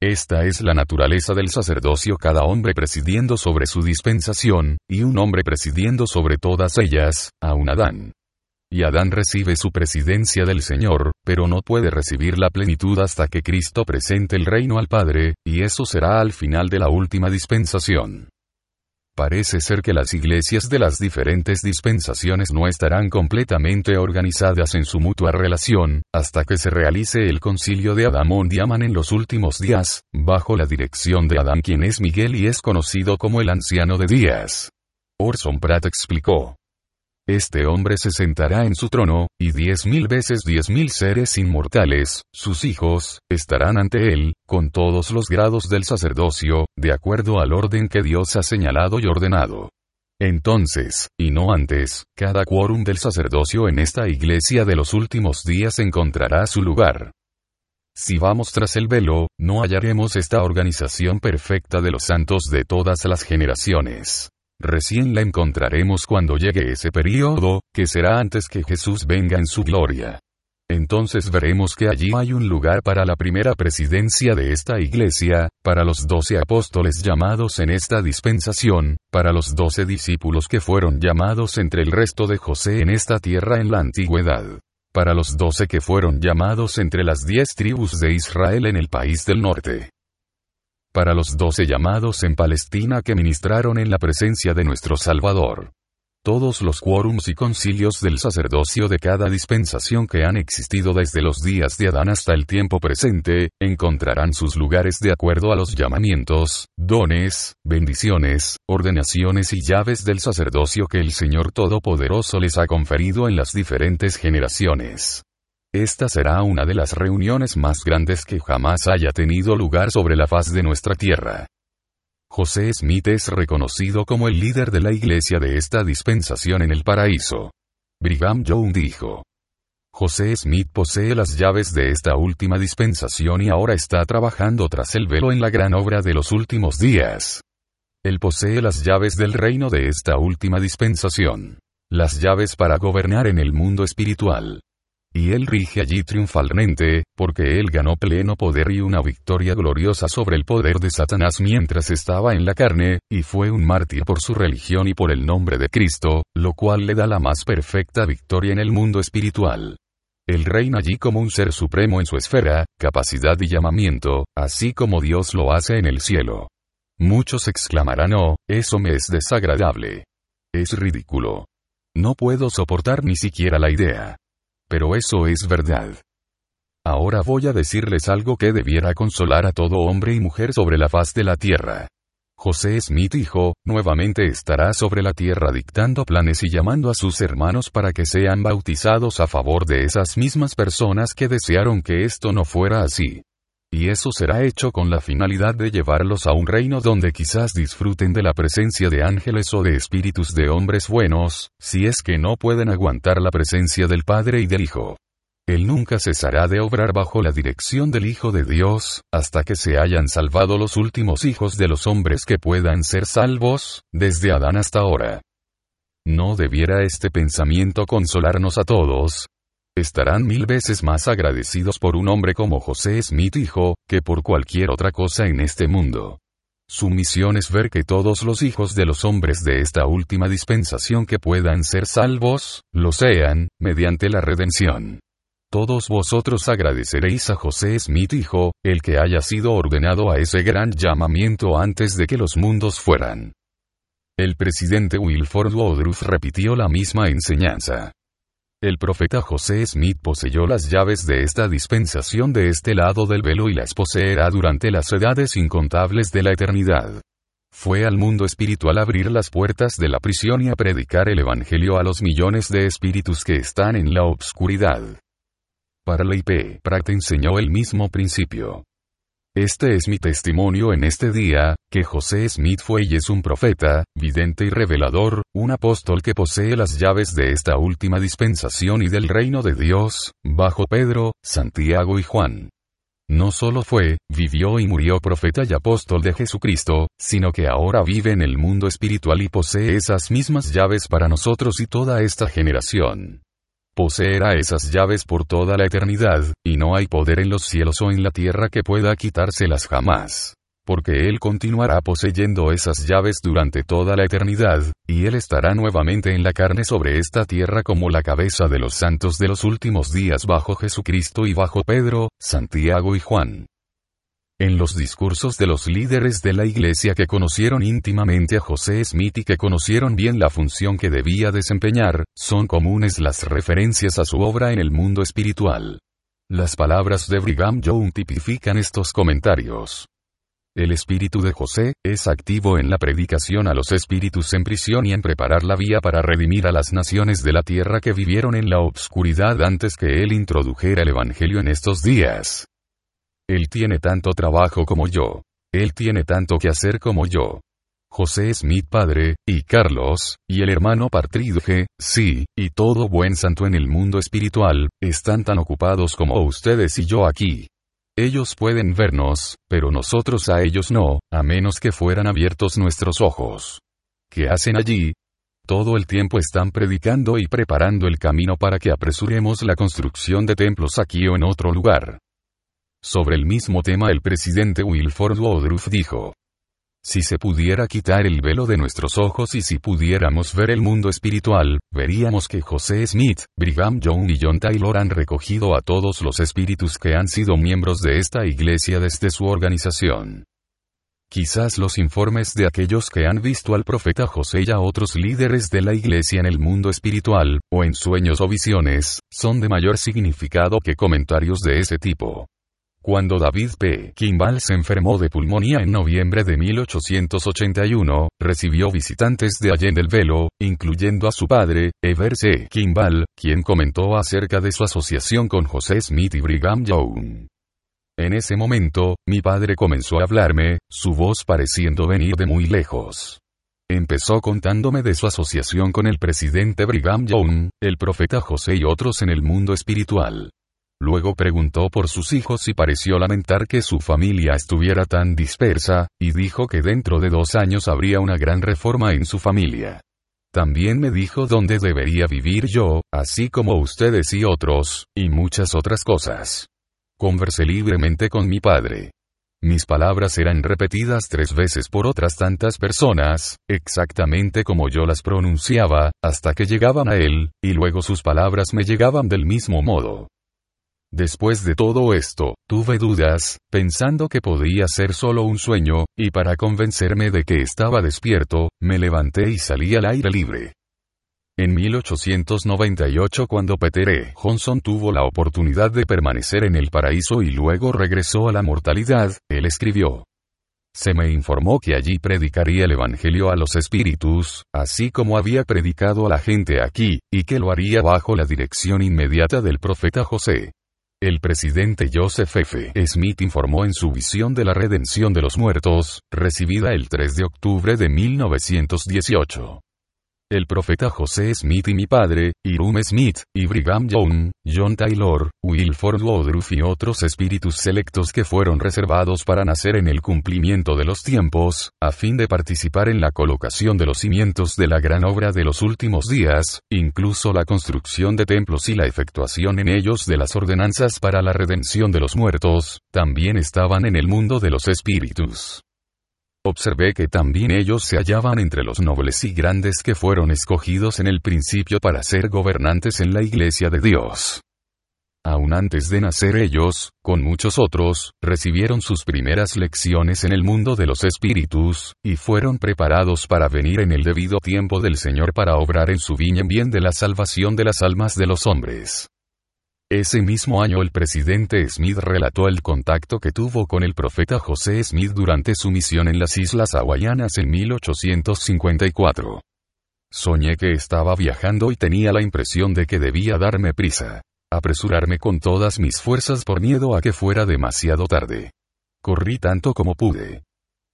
Esta es la naturaleza del sacerdocio, cada hombre presidiendo sobre su dispensación, y un hombre presidiendo sobre todas ellas, a un Adán y Adán recibe su presidencia del Señor, pero no puede recibir la plenitud hasta que Cristo presente el reino al Padre, y eso será al final de la última dispensación. Parece ser que las iglesias de las diferentes dispensaciones no estarán completamente organizadas en su mutua relación, hasta que se realice el concilio de Adamón Diaman en los últimos días, bajo la dirección de Adán quien es Miguel y es conocido como el anciano de días. Orson Pratt explicó. Este hombre se sentará en su trono, y diez mil veces diez mil seres inmortales, sus hijos, estarán ante él, con todos los grados del sacerdocio, de acuerdo al orden que Dios ha señalado y ordenado. Entonces, y no antes, cada quórum del sacerdocio en esta iglesia de los últimos días encontrará su lugar. Si vamos tras el velo, no hallaremos esta organización perfecta de los santos de todas las generaciones. Recién la encontraremos cuando llegue ese periodo, que será antes que Jesús venga en su gloria. Entonces veremos que allí hay un lugar para la primera presidencia de esta iglesia, para los doce apóstoles llamados en esta dispensación, para los doce discípulos que fueron llamados entre el resto de José en esta tierra en la antigüedad, para los doce que fueron llamados entre las diez tribus de Israel en el país del norte para los doce llamados en Palestina que ministraron en la presencia de nuestro Salvador. Todos los quórums y concilios del sacerdocio de cada dispensación que han existido desde los días de Adán hasta el tiempo presente, encontrarán sus lugares de acuerdo a los llamamientos, dones, bendiciones, ordenaciones y llaves del sacerdocio que el Señor Todopoderoso les ha conferido en las diferentes generaciones. Esta será una de las reuniones más grandes que jamás haya tenido lugar sobre la faz de nuestra tierra. José Smith es reconocido como el líder de la iglesia de esta dispensación en el paraíso. Brigham Young dijo. José Smith posee las llaves de esta última dispensación y ahora está trabajando tras el velo en la gran obra de los últimos días. Él posee las llaves del reino de esta última dispensación. Las llaves para gobernar en el mundo espiritual. Y él rige allí triunfalmente, porque él ganó pleno poder y una victoria gloriosa sobre el poder de Satanás mientras estaba en la carne, y fue un mártir por su religión y por el nombre de Cristo, lo cual le da la más perfecta victoria en el mundo espiritual. Él reina allí como un ser supremo en su esfera, capacidad y llamamiento, así como Dios lo hace en el cielo. Muchos exclamarán, oh, eso me es desagradable. Es ridículo. No puedo soportar ni siquiera la idea. Pero eso es verdad. Ahora voy a decirles algo que debiera consolar a todo hombre y mujer sobre la faz de la tierra. José Smith dijo, nuevamente estará sobre la tierra dictando planes y llamando a sus hermanos para que sean bautizados a favor de esas mismas personas que desearon que esto no fuera así. Y eso será hecho con la finalidad de llevarlos a un reino donde quizás disfruten de la presencia de ángeles o de espíritus de hombres buenos, si es que no pueden aguantar la presencia del Padre y del Hijo. Él nunca cesará de obrar bajo la dirección del Hijo de Dios, hasta que se hayan salvado los últimos hijos de los hombres que puedan ser salvos, desde Adán hasta ahora. ¿No debiera este pensamiento consolarnos a todos? Estarán mil veces más agradecidos por un hombre como José Smith hijo, que por cualquier otra cosa en este mundo. Su misión es ver que todos los hijos de los hombres de esta última dispensación que puedan ser salvos, lo sean, mediante la redención. Todos vosotros agradeceréis a José Smith hijo, el que haya sido ordenado a ese gran llamamiento antes de que los mundos fueran. El presidente Wilford Woodruff repitió la misma enseñanza. El profeta José Smith poseyó las llaves de esta dispensación de este lado del velo y las poseerá durante las edades incontables de la eternidad. Fue al mundo espiritual abrir las puertas de la prisión y a predicar el Evangelio a los millones de espíritus que están en la obscuridad. Para la IP, Pratt enseñó el mismo principio. Este es mi testimonio en este día, que José Smith fue y es un profeta, vidente y revelador, un apóstol que posee las llaves de esta última dispensación y del reino de Dios, bajo Pedro, Santiago y Juan. No solo fue, vivió y murió profeta y apóstol de Jesucristo, sino que ahora vive en el mundo espiritual y posee esas mismas llaves para nosotros y toda esta generación poseerá esas llaves por toda la eternidad, y no hay poder en los cielos o en la tierra que pueda quitárselas jamás. Porque Él continuará poseyendo esas llaves durante toda la eternidad, y Él estará nuevamente en la carne sobre esta tierra como la cabeza de los santos de los últimos días bajo Jesucristo y bajo Pedro, Santiago y Juan. En los discursos de los líderes de la iglesia que conocieron íntimamente a José Smith y que conocieron bien la función que debía desempeñar, son comunes las referencias a su obra en el mundo espiritual. Las palabras de Brigham Young tipifican estos comentarios. El espíritu de José es activo en la predicación a los espíritus en prisión y en preparar la vía para redimir a las naciones de la tierra que vivieron en la obscuridad antes que él introdujera el Evangelio en estos días. Él tiene tanto trabajo como yo. Él tiene tanto que hacer como yo. José Smith padre, y Carlos, y el hermano Partridge, sí, y todo buen santo en el mundo espiritual, están tan ocupados como ustedes y yo aquí. Ellos pueden vernos, pero nosotros a ellos no, a menos que fueran abiertos nuestros ojos. ¿Qué hacen allí? Todo el tiempo están predicando y preparando el camino para que apresuremos la construcción de templos aquí o en otro lugar. Sobre el mismo tema el presidente Wilford Woodruff dijo, si se pudiera quitar el velo de nuestros ojos y si pudiéramos ver el mundo espiritual, veríamos que José Smith, Brigham Young y John Taylor han recogido a todos los espíritus que han sido miembros de esta iglesia desde su organización. Quizás los informes de aquellos que han visto al profeta José y a otros líderes de la iglesia en el mundo espiritual, o en sueños o visiones, son de mayor significado que comentarios de ese tipo. Cuando David P. Kimball se enfermó de pulmonía en noviembre de 1881, recibió visitantes de Allende el Velo, incluyendo a su padre, Ever C. Kimball, quien comentó acerca de su asociación con José Smith y Brigham Young. En ese momento, mi padre comenzó a hablarme, su voz pareciendo venir de muy lejos. Empezó contándome de su asociación con el presidente Brigham Young, el profeta José y otros en el mundo espiritual. Luego preguntó por sus hijos y pareció lamentar que su familia estuviera tan dispersa, y dijo que dentro de dos años habría una gran reforma en su familia. También me dijo dónde debería vivir yo, así como ustedes y otros, y muchas otras cosas. Conversé libremente con mi padre. Mis palabras eran repetidas tres veces por otras tantas personas, exactamente como yo las pronunciaba, hasta que llegaban a él, y luego sus palabras me llegaban del mismo modo. Después de todo esto, tuve dudas, pensando que podía ser solo un sueño, y para convencerme de que estaba despierto, me levanté y salí al aire libre. En 1898 cuando Peter E. Johnson tuvo la oportunidad de permanecer en el paraíso y luego regresó a la mortalidad, él escribió. Se me informó que allí predicaría el Evangelio a los espíritus, así como había predicado a la gente aquí, y que lo haría bajo la dirección inmediata del profeta José. El presidente Joseph F. Smith informó en su visión de la redención de los muertos, recibida el 3 de octubre de 1918 el profeta José Smith y mi padre, Hiram Smith, y Brigham Young, John Taylor, Wilford Woodruff y otros espíritus selectos que fueron reservados para nacer en el cumplimiento de los tiempos, a fin de participar en la colocación de los cimientos de la gran obra de los últimos días, incluso la construcción de templos y la efectuación en ellos de las ordenanzas para la redención de los muertos, también estaban en el mundo de los espíritus. Observé que también ellos se hallaban entre los nobles y grandes que fueron escogidos en el principio para ser gobernantes en la iglesia de Dios. Aún antes de nacer ellos, con muchos otros, recibieron sus primeras lecciones en el mundo de los espíritus, y fueron preparados para venir en el debido tiempo del Señor para obrar en su viña en bien de la salvación de las almas de los hombres. Ese mismo año el presidente Smith relató el contacto que tuvo con el profeta José Smith durante su misión en las Islas Hawaianas en 1854. Soñé que estaba viajando y tenía la impresión de que debía darme prisa, apresurarme con todas mis fuerzas por miedo a que fuera demasiado tarde. Corrí tanto como pude.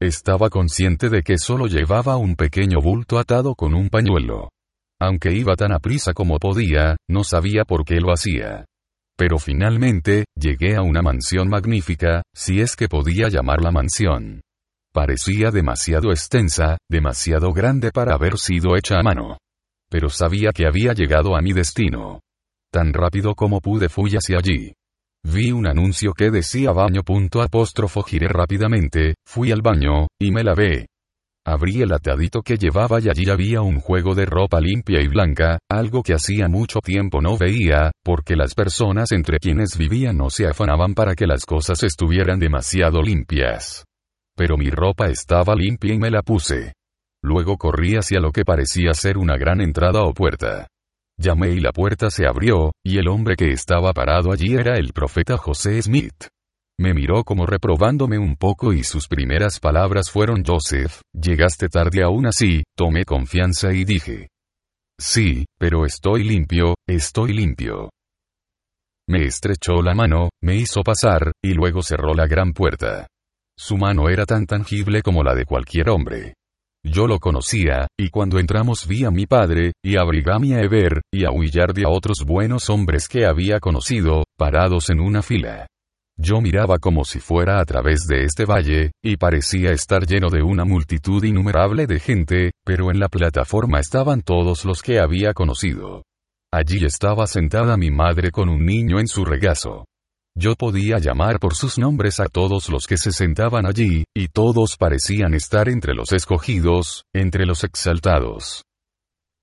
Estaba consciente de que solo llevaba un pequeño bulto atado con un pañuelo. Aunque iba tan a prisa como podía, no sabía por qué lo hacía. Pero finalmente, llegué a una mansión magnífica, si es que podía llamarla mansión. Parecía demasiado extensa, demasiado grande para haber sido hecha a mano. Pero sabía que había llegado a mi destino. Tan rápido como pude fui hacia allí. Vi un anuncio que decía baño. Apóstrofo giré rápidamente, fui al baño, y me lavé. Abrí el atadito que llevaba y allí había un juego de ropa limpia y blanca, algo que hacía mucho tiempo no veía, porque las personas entre quienes vivía no se afanaban para que las cosas estuvieran demasiado limpias. Pero mi ropa estaba limpia y me la puse. Luego corrí hacia lo que parecía ser una gran entrada o puerta. Llamé y la puerta se abrió, y el hombre que estaba parado allí era el profeta José Smith. Me miró como reprobándome un poco y sus primeras palabras fueron Joseph, llegaste tarde aún así, tomé confianza y dije. Sí, pero estoy limpio, estoy limpio. Me estrechó la mano, me hizo pasar, y luego cerró la gran puerta. Su mano era tan tangible como la de cualquier hombre. Yo lo conocía, y cuando entramos vi a mi padre, y a Brigami a Eber, y a Willard y a otros buenos hombres que había conocido, parados en una fila. Yo miraba como si fuera a través de este valle, y parecía estar lleno de una multitud innumerable de gente, pero en la plataforma estaban todos los que había conocido. Allí estaba sentada mi madre con un niño en su regazo. Yo podía llamar por sus nombres a todos los que se sentaban allí, y todos parecían estar entre los escogidos, entre los exaltados.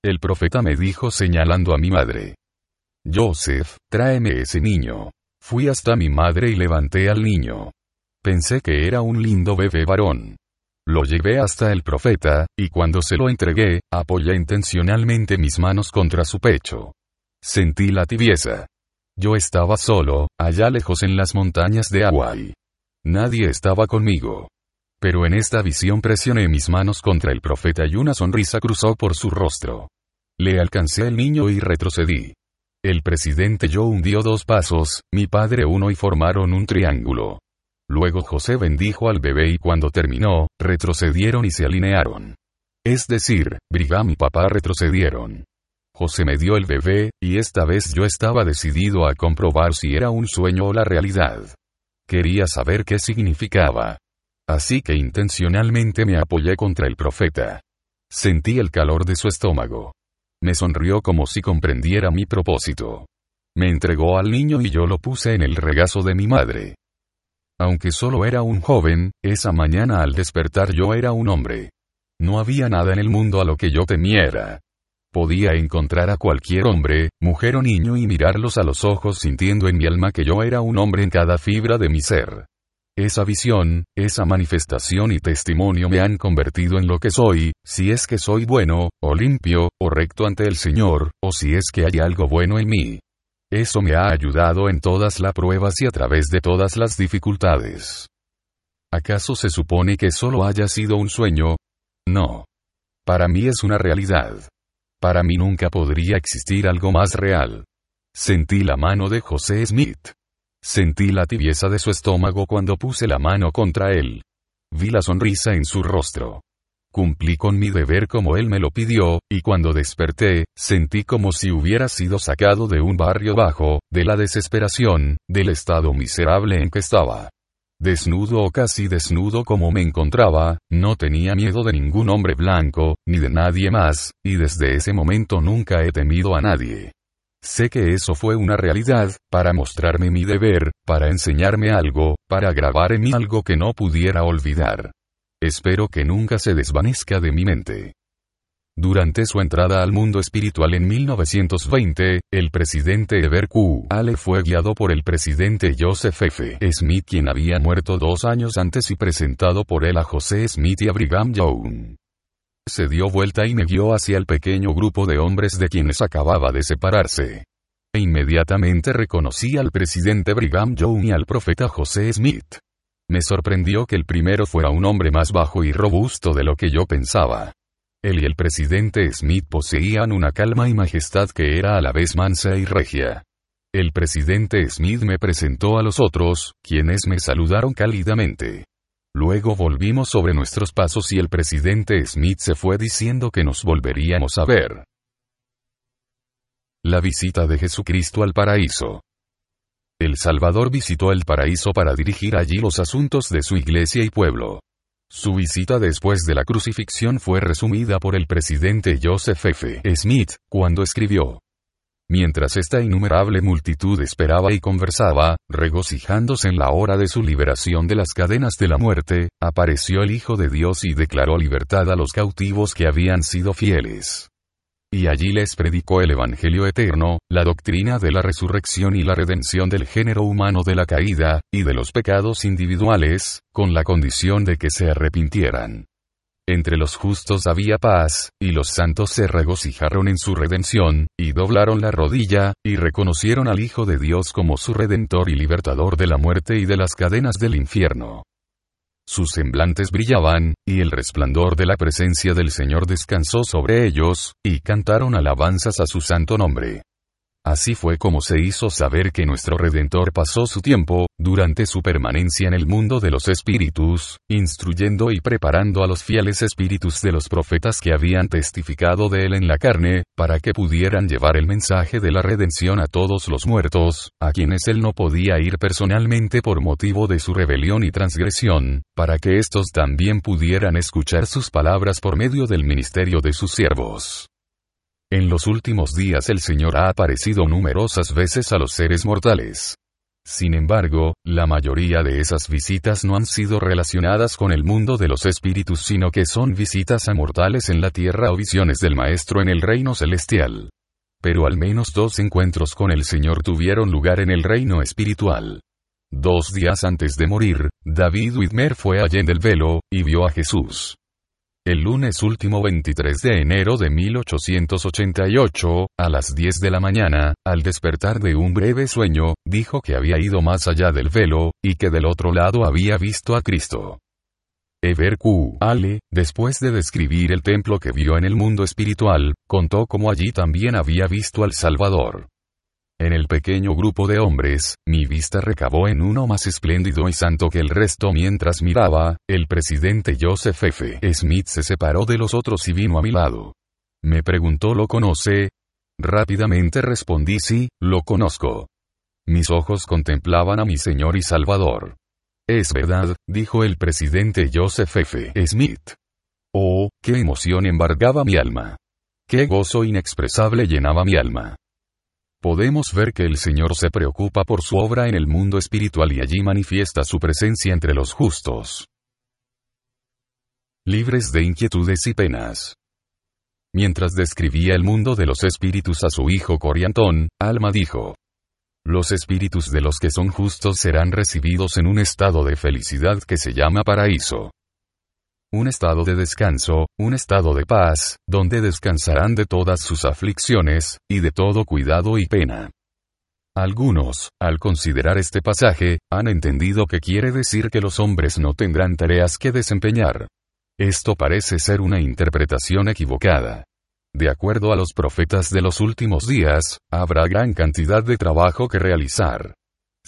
El profeta me dijo señalando a mi madre. Joseph, tráeme ese niño. Fui hasta mi madre y levanté al niño. Pensé que era un lindo bebé varón. Lo llevé hasta el profeta, y cuando se lo entregué, apoyé intencionalmente mis manos contra su pecho. Sentí la tibieza. Yo estaba solo, allá lejos en las montañas de Hawái. Nadie estaba conmigo. Pero en esta visión presioné mis manos contra el profeta y una sonrisa cruzó por su rostro. Le alcancé al niño y retrocedí. El presidente Joe hundió dos pasos, mi padre uno y formaron un triángulo. Luego José bendijo al bebé y cuando terminó, retrocedieron y se alinearon. Es decir, Brigham y papá retrocedieron. José me dio el bebé, y esta vez yo estaba decidido a comprobar si era un sueño o la realidad. Quería saber qué significaba. Así que intencionalmente me apoyé contra el profeta. Sentí el calor de su estómago. Me sonrió como si comprendiera mi propósito. Me entregó al niño y yo lo puse en el regazo de mi madre. Aunque solo era un joven, esa mañana al despertar yo era un hombre. No había nada en el mundo a lo que yo temiera. Podía encontrar a cualquier hombre, mujer o niño y mirarlos a los ojos sintiendo en mi alma que yo era un hombre en cada fibra de mi ser. Esa visión, esa manifestación y testimonio me han convertido en lo que soy, si es que soy bueno, o limpio, o recto ante el Señor, o si es que hay algo bueno en mí. Eso me ha ayudado en todas las pruebas y a través de todas las dificultades. ¿Acaso se supone que solo haya sido un sueño? No. Para mí es una realidad. Para mí nunca podría existir algo más real. Sentí la mano de José Smith. Sentí la tibieza de su estómago cuando puse la mano contra él. Vi la sonrisa en su rostro. Cumplí con mi deber como él me lo pidió, y cuando desperté, sentí como si hubiera sido sacado de un barrio bajo, de la desesperación, del estado miserable en que estaba. Desnudo o casi desnudo como me encontraba, no tenía miedo de ningún hombre blanco, ni de nadie más, y desde ese momento nunca he temido a nadie. Sé que eso fue una realidad, para mostrarme mi deber, para enseñarme algo, para grabar en mí algo que no pudiera olvidar. Espero que nunca se desvanezca de mi mente. Durante su entrada al mundo espiritual en 1920, el presidente Eber Q. Ale fue guiado por el presidente Joseph F. Smith quien había muerto dos años antes y presentado por él a José Smith y a Brigham Young. Se dio vuelta y me guió hacia el pequeño grupo de hombres de quienes acababa de separarse. E inmediatamente reconocí al presidente Brigham Young y al profeta José Smith. Me sorprendió que el primero fuera un hombre más bajo y robusto de lo que yo pensaba. Él y el presidente Smith poseían una calma y majestad que era a la vez mansa y regia. El presidente Smith me presentó a los otros, quienes me saludaron cálidamente. Luego volvimos sobre nuestros pasos y el presidente Smith se fue diciendo que nos volveríamos a ver. La visita de Jesucristo al paraíso. El Salvador visitó el paraíso para dirigir allí los asuntos de su iglesia y pueblo. Su visita después de la crucifixión fue resumida por el presidente Joseph F. Smith, cuando escribió, Mientras esta innumerable multitud esperaba y conversaba, regocijándose en la hora de su liberación de las cadenas de la muerte, apareció el Hijo de Dios y declaró libertad a los cautivos que habían sido fieles y allí les predicó el Evangelio eterno, la doctrina de la resurrección y la redención del género humano de la caída, y de los pecados individuales, con la condición de que se arrepintieran. Entre los justos había paz, y los santos se regocijaron en su redención, y doblaron la rodilla, y reconocieron al Hijo de Dios como su redentor y libertador de la muerte y de las cadenas del infierno. Sus semblantes brillaban, y el resplandor de la presencia del Señor descansó sobre ellos, y cantaron alabanzas a su santo nombre. Así fue como se hizo saber que nuestro Redentor pasó su tiempo, durante su permanencia en el mundo de los espíritus, instruyendo y preparando a los fieles espíritus de los profetas que habían testificado de él en la carne, para que pudieran llevar el mensaje de la redención a todos los muertos, a quienes él no podía ir personalmente por motivo de su rebelión y transgresión, para que éstos también pudieran escuchar sus palabras por medio del ministerio de sus siervos. En los últimos días el Señor ha aparecido numerosas veces a los seres mortales. Sin embargo, la mayoría de esas visitas no han sido relacionadas con el mundo de los espíritus, sino que son visitas a mortales en la tierra o visiones del Maestro en el reino celestial. Pero al menos dos encuentros con el Señor tuvieron lugar en el reino espiritual. Dos días antes de morir, David Whitmer fue allá en el velo, y vio a Jesús. El lunes último 23 de enero de 1888, a las 10 de la mañana, al despertar de un breve sueño, dijo que había ido más allá del velo, y que del otro lado había visto a Cristo. Eber Q. Ale, después de describir el templo que vio en el mundo espiritual, contó cómo allí también había visto al Salvador. En el pequeño grupo de hombres, mi vista recabó en uno más espléndido y santo que el resto mientras miraba, el presidente Joseph F. Smith se separó de los otros y vino a mi lado. Me preguntó ¿lo conoce? Rápidamente respondí sí, lo conozco. Mis ojos contemplaban a mi Señor y Salvador. Es verdad, dijo el presidente Joseph F. Smith. Oh, qué emoción embargaba mi alma. Qué gozo inexpresable llenaba mi alma podemos ver que el Señor se preocupa por su obra en el mundo espiritual y allí manifiesta su presencia entre los justos. Libres de inquietudes y penas. Mientras describía el mundo de los espíritus a su hijo Coriantón, Alma dijo, Los espíritus de los que son justos serán recibidos en un estado de felicidad que se llama paraíso. Un estado de descanso, un estado de paz, donde descansarán de todas sus aflicciones, y de todo cuidado y pena. Algunos, al considerar este pasaje, han entendido que quiere decir que los hombres no tendrán tareas que desempeñar. Esto parece ser una interpretación equivocada. De acuerdo a los profetas de los últimos días, habrá gran cantidad de trabajo que realizar.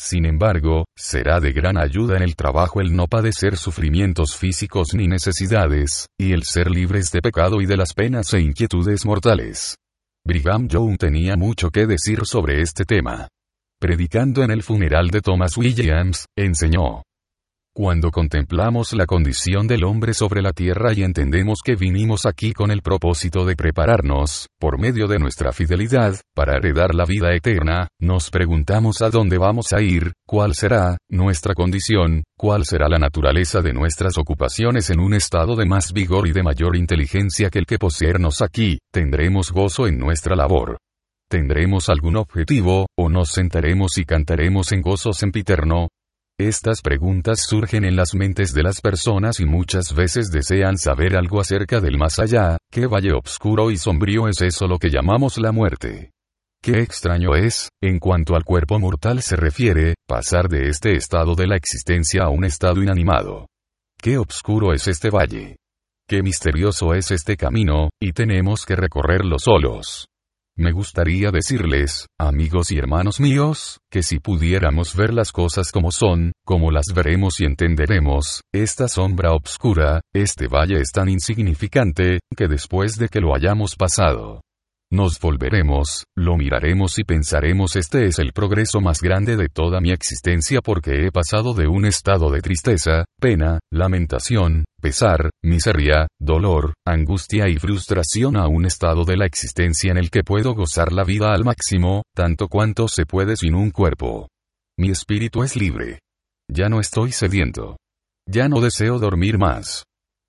Sin embargo, será de gran ayuda en el trabajo el no padecer sufrimientos físicos ni necesidades, y el ser libres de pecado y de las penas e inquietudes mortales. Brigham Young tenía mucho que decir sobre este tema predicando en el funeral de Thomas Williams, enseñó. Cuando contemplamos la condición del hombre sobre la tierra y entendemos que vinimos aquí con el propósito de prepararnos, por medio de nuestra fidelidad, para heredar la vida eterna, nos preguntamos a dónde vamos a ir, cuál será nuestra condición, cuál será la naturaleza de nuestras ocupaciones en un estado de más vigor y de mayor inteligencia que el que poseernos aquí, tendremos gozo en nuestra labor. ¿Tendremos algún objetivo, o nos sentaremos y cantaremos en gozo sempiterno? Estas preguntas surgen en las mentes de las personas y muchas veces desean saber algo acerca del más allá, qué valle oscuro y sombrío es eso lo que llamamos la muerte. Qué extraño es, en cuanto al cuerpo mortal se refiere, pasar de este estado de la existencia a un estado inanimado. Qué oscuro es este valle. Qué misterioso es este camino, y tenemos que recorrerlo solos. Me gustaría decirles, amigos y hermanos míos, que si pudiéramos ver las cosas como son, como las veremos y entenderemos, esta sombra obscura, este valle es tan insignificante, que después de que lo hayamos pasado, nos volveremos, lo miraremos y pensaremos este es el progreso más grande de toda mi existencia porque he pasado de un estado de tristeza, pena, lamentación, pesar, miseria, dolor, angustia y frustración a un estado de la existencia en el que puedo gozar la vida al máximo, tanto cuanto se puede sin un cuerpo. Mi espíritu es libre. Ya no estoy sediento. Ya no deseo dormir más.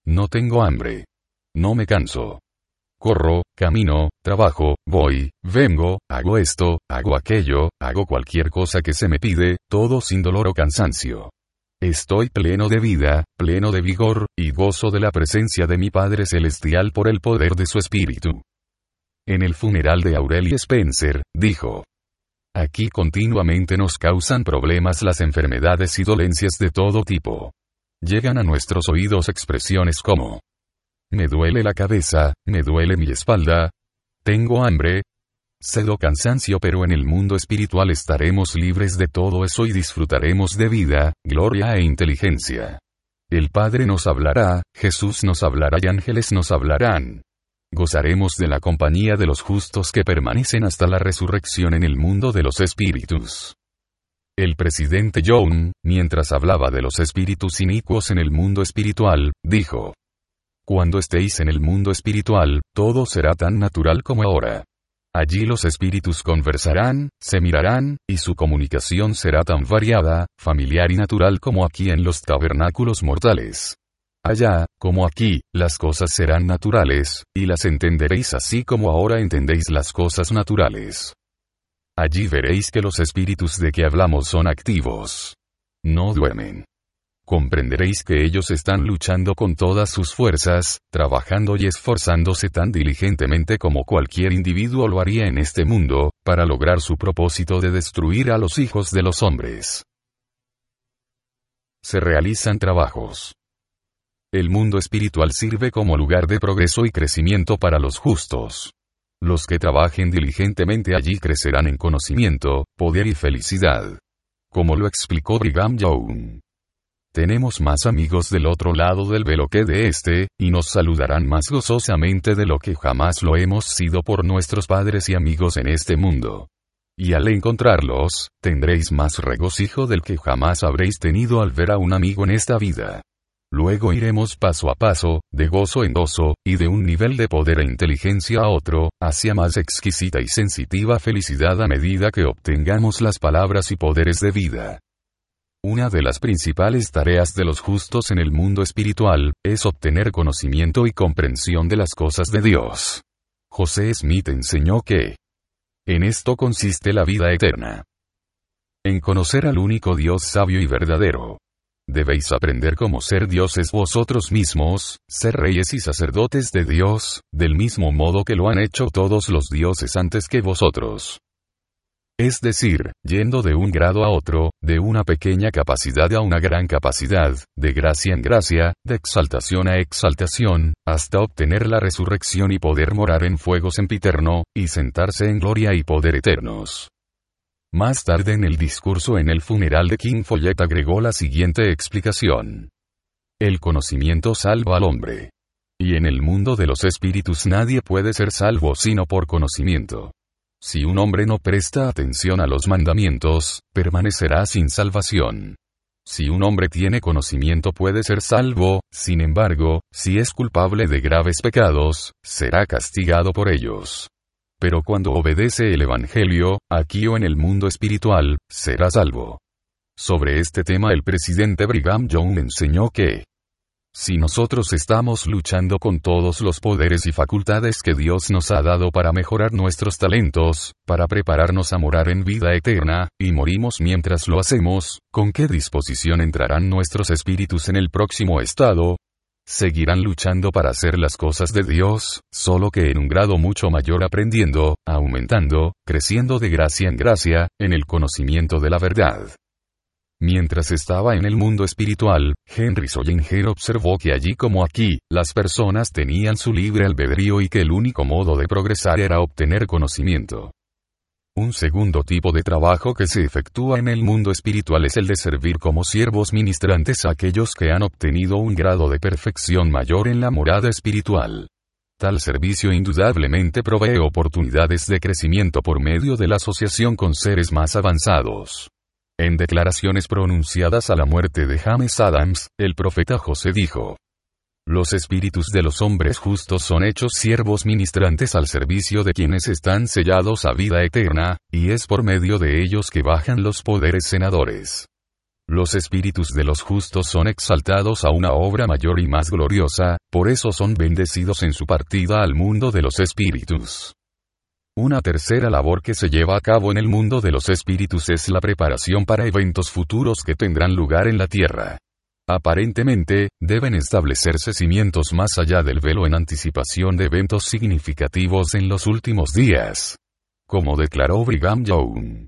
No tengo hambre. No me canso corro, camino, trabajo, voy, vengo, hago esto, hago aquello, hago cualquier cosa que se me pide, todo sin dolor o cansancio. Estoy pleno de vida, pleno de vigor, y gozo de la presencia de mi Padre Celestial por el poder de su Espíritu. En el funeral de Aurelie Spencer, dijo, Aquí continuamente nos causan problemas las enfermedades y dolencias de todo tipo. Llegan a nuestros oídos expresiones como, me duele la cabeza, me duele mi espalda. Tengo hambre. Cedo cansancio pero en el mundo espiritual estaremos libres de todo eso y disfrutaremos de vida, gloria e inteligencia. El Padre nos hablará, Jesús nos hablará y ángeles nos hablarán. Gozaremos de la compañía de los justos que permanecen hasta la resurrección en el mundo de los espíritus. El presidente John, mientras hablaba de los espíritus inicuos en el mundo espiritual, dijo, cuando estéis en el mundo espiritual, todo será tan natural como ahora. Allí los espíritus conversarán, se mirarán, y su comunicación será tan variada, familiar y natural como aquí en los tabernáculos mortales. Allá, como aquí, las cosas serán naturales, y las entenderéis así como ahora entendéis las cosas naturales. Allí veréis que los espíritus de que hablamos son activos. No duermen comprenderéis que ellos están luchando con todas sus fuerzas, trabajando y esforzándose tan diligentemente como cualquier individuo lo haría en este mundo, para lograr su propósito de destruir a los hijos de los hombres. Se realizan trabajos. El mundo espiritual sirve como lugar de progreso y crecimiento para los justos. Los que trabajen diligentemente allí crecerán en conocimiento, poder y felicidad. Como lo explicó Brigham Young. Tenemos más amigos del otro lado del velo que de este, y nos saludarán más gozosamente de lo que jamás lo hemos sido por nuestros padres y amigos en este mundo. Y al encontrarlos, tendréis más regocijo del que jamás habréis tenido al ver a un amigo en esta vida. Luego iremos paso a paso, de gozo en gozo, y de un nivel de poder e inteligencia a otro, hacia más exquisita y sensitiva felicidad a medida que obtengamos las palabras y poderes de vida. Una de las principales tareas de los justos en el mundo espiritual, es obtener conocimiento y comprensión de las cosas de Dios. José Smith enseñó que en esto consiste la vida eterna. En conocer al único Dios sabio y verdadero. Debéis aprender cómo ser dioses vosotros mismos, ser reyes y sacerdotes de Dios, del mismo modo que lo han hecho todos los dioses antes que vosotros. Es decir, yendo de un grado a otro, de una pequeña capacidad a una gran capacidad, de gracia en gracia, de exaltación a exaltación, hasta obtener la resurrección y poder morar en fuego sempiterno, y sentarse en gloria y poder eternos. Más tarde en el discurso en el funeral de King Follett agregó la siguiente explicación. El conocimiento salva al hombre. Y en el mundo de los espíritus nadie puede ser salvo sino por conocimiento. Si un hombre no presta atención a los mandamientos, permanecerá sin salvación. Si un hombre tiene conocimiento puede ser salvo, sin embargo, si es culpable de graves pecados, será castigado por ellos. Pero cuando obedece el Evangelio, aquí o en el mundo espiritual, será salvo. Sobre este tema el presidente Brigham Young enseñó que, si nosotros estamos luchando con todos los poderes y facultades que Dios nos ha dado para mejorar nuestros talentos, para prepararnos a morar en vida eterna, y morimos mientras lo hacemos, ¿con qué disposición entrarán nuestros espíritus en el próximo estado? Seguirán luchando para hacer las cosas de Dios, solo que en un grado mucho mayor aprendiendo, aumentando, creciendo de gracia en gracia, en el conocimiento de la verdad. Mientras estaba en el mundo espiritual, Henry Sollinger observó que allí como aquí, las personas tenían su libre albedrío y que el único modo de progresar era obtener conocimiento. Un segundo tipo de trabajo que se efectúa en el mundo espiritual es el de servir como siervos ministrantes a aquellos que han obtenido un grado de perfección mayor en la morada espiritual. Tal servicio indudablemente provee oportunidades de crecimiento por medio de la asociación con seres más avanzados. En declaraciones pronunciadas a la muerte de James Adams, el profeta José dijo, los espíritus de los hombres justos son hechos siervos ministrantes al servicio de quienes están sellados a vida eterna, y es por medio de ellos que bajan los poderes senadores. Los espíritus de los justos son exaltados a una obra mayor y más gloriosa, por eso son bendecidos en su partida al mundo de los espíritus. Una tercera labor que se lleva a cabo en el mundo de los espíritus es la preparación para eventos futuros que tendrán lugar en la tierra. Aparentemente, deben establecerse cimientos más allá del velo en anticipación de eventos significativos en los últimos días. Como declaró Brigham Young.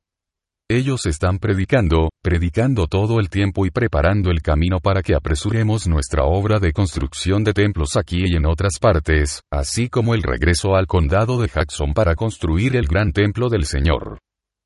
Ellos están predicando, predicando todo el tiempo y preparando el camino para que apresuremos nuestra obra de construcción de templos aquí y en otras partes, así como el regreso al condado de Jackson para construir el gran templo del Señor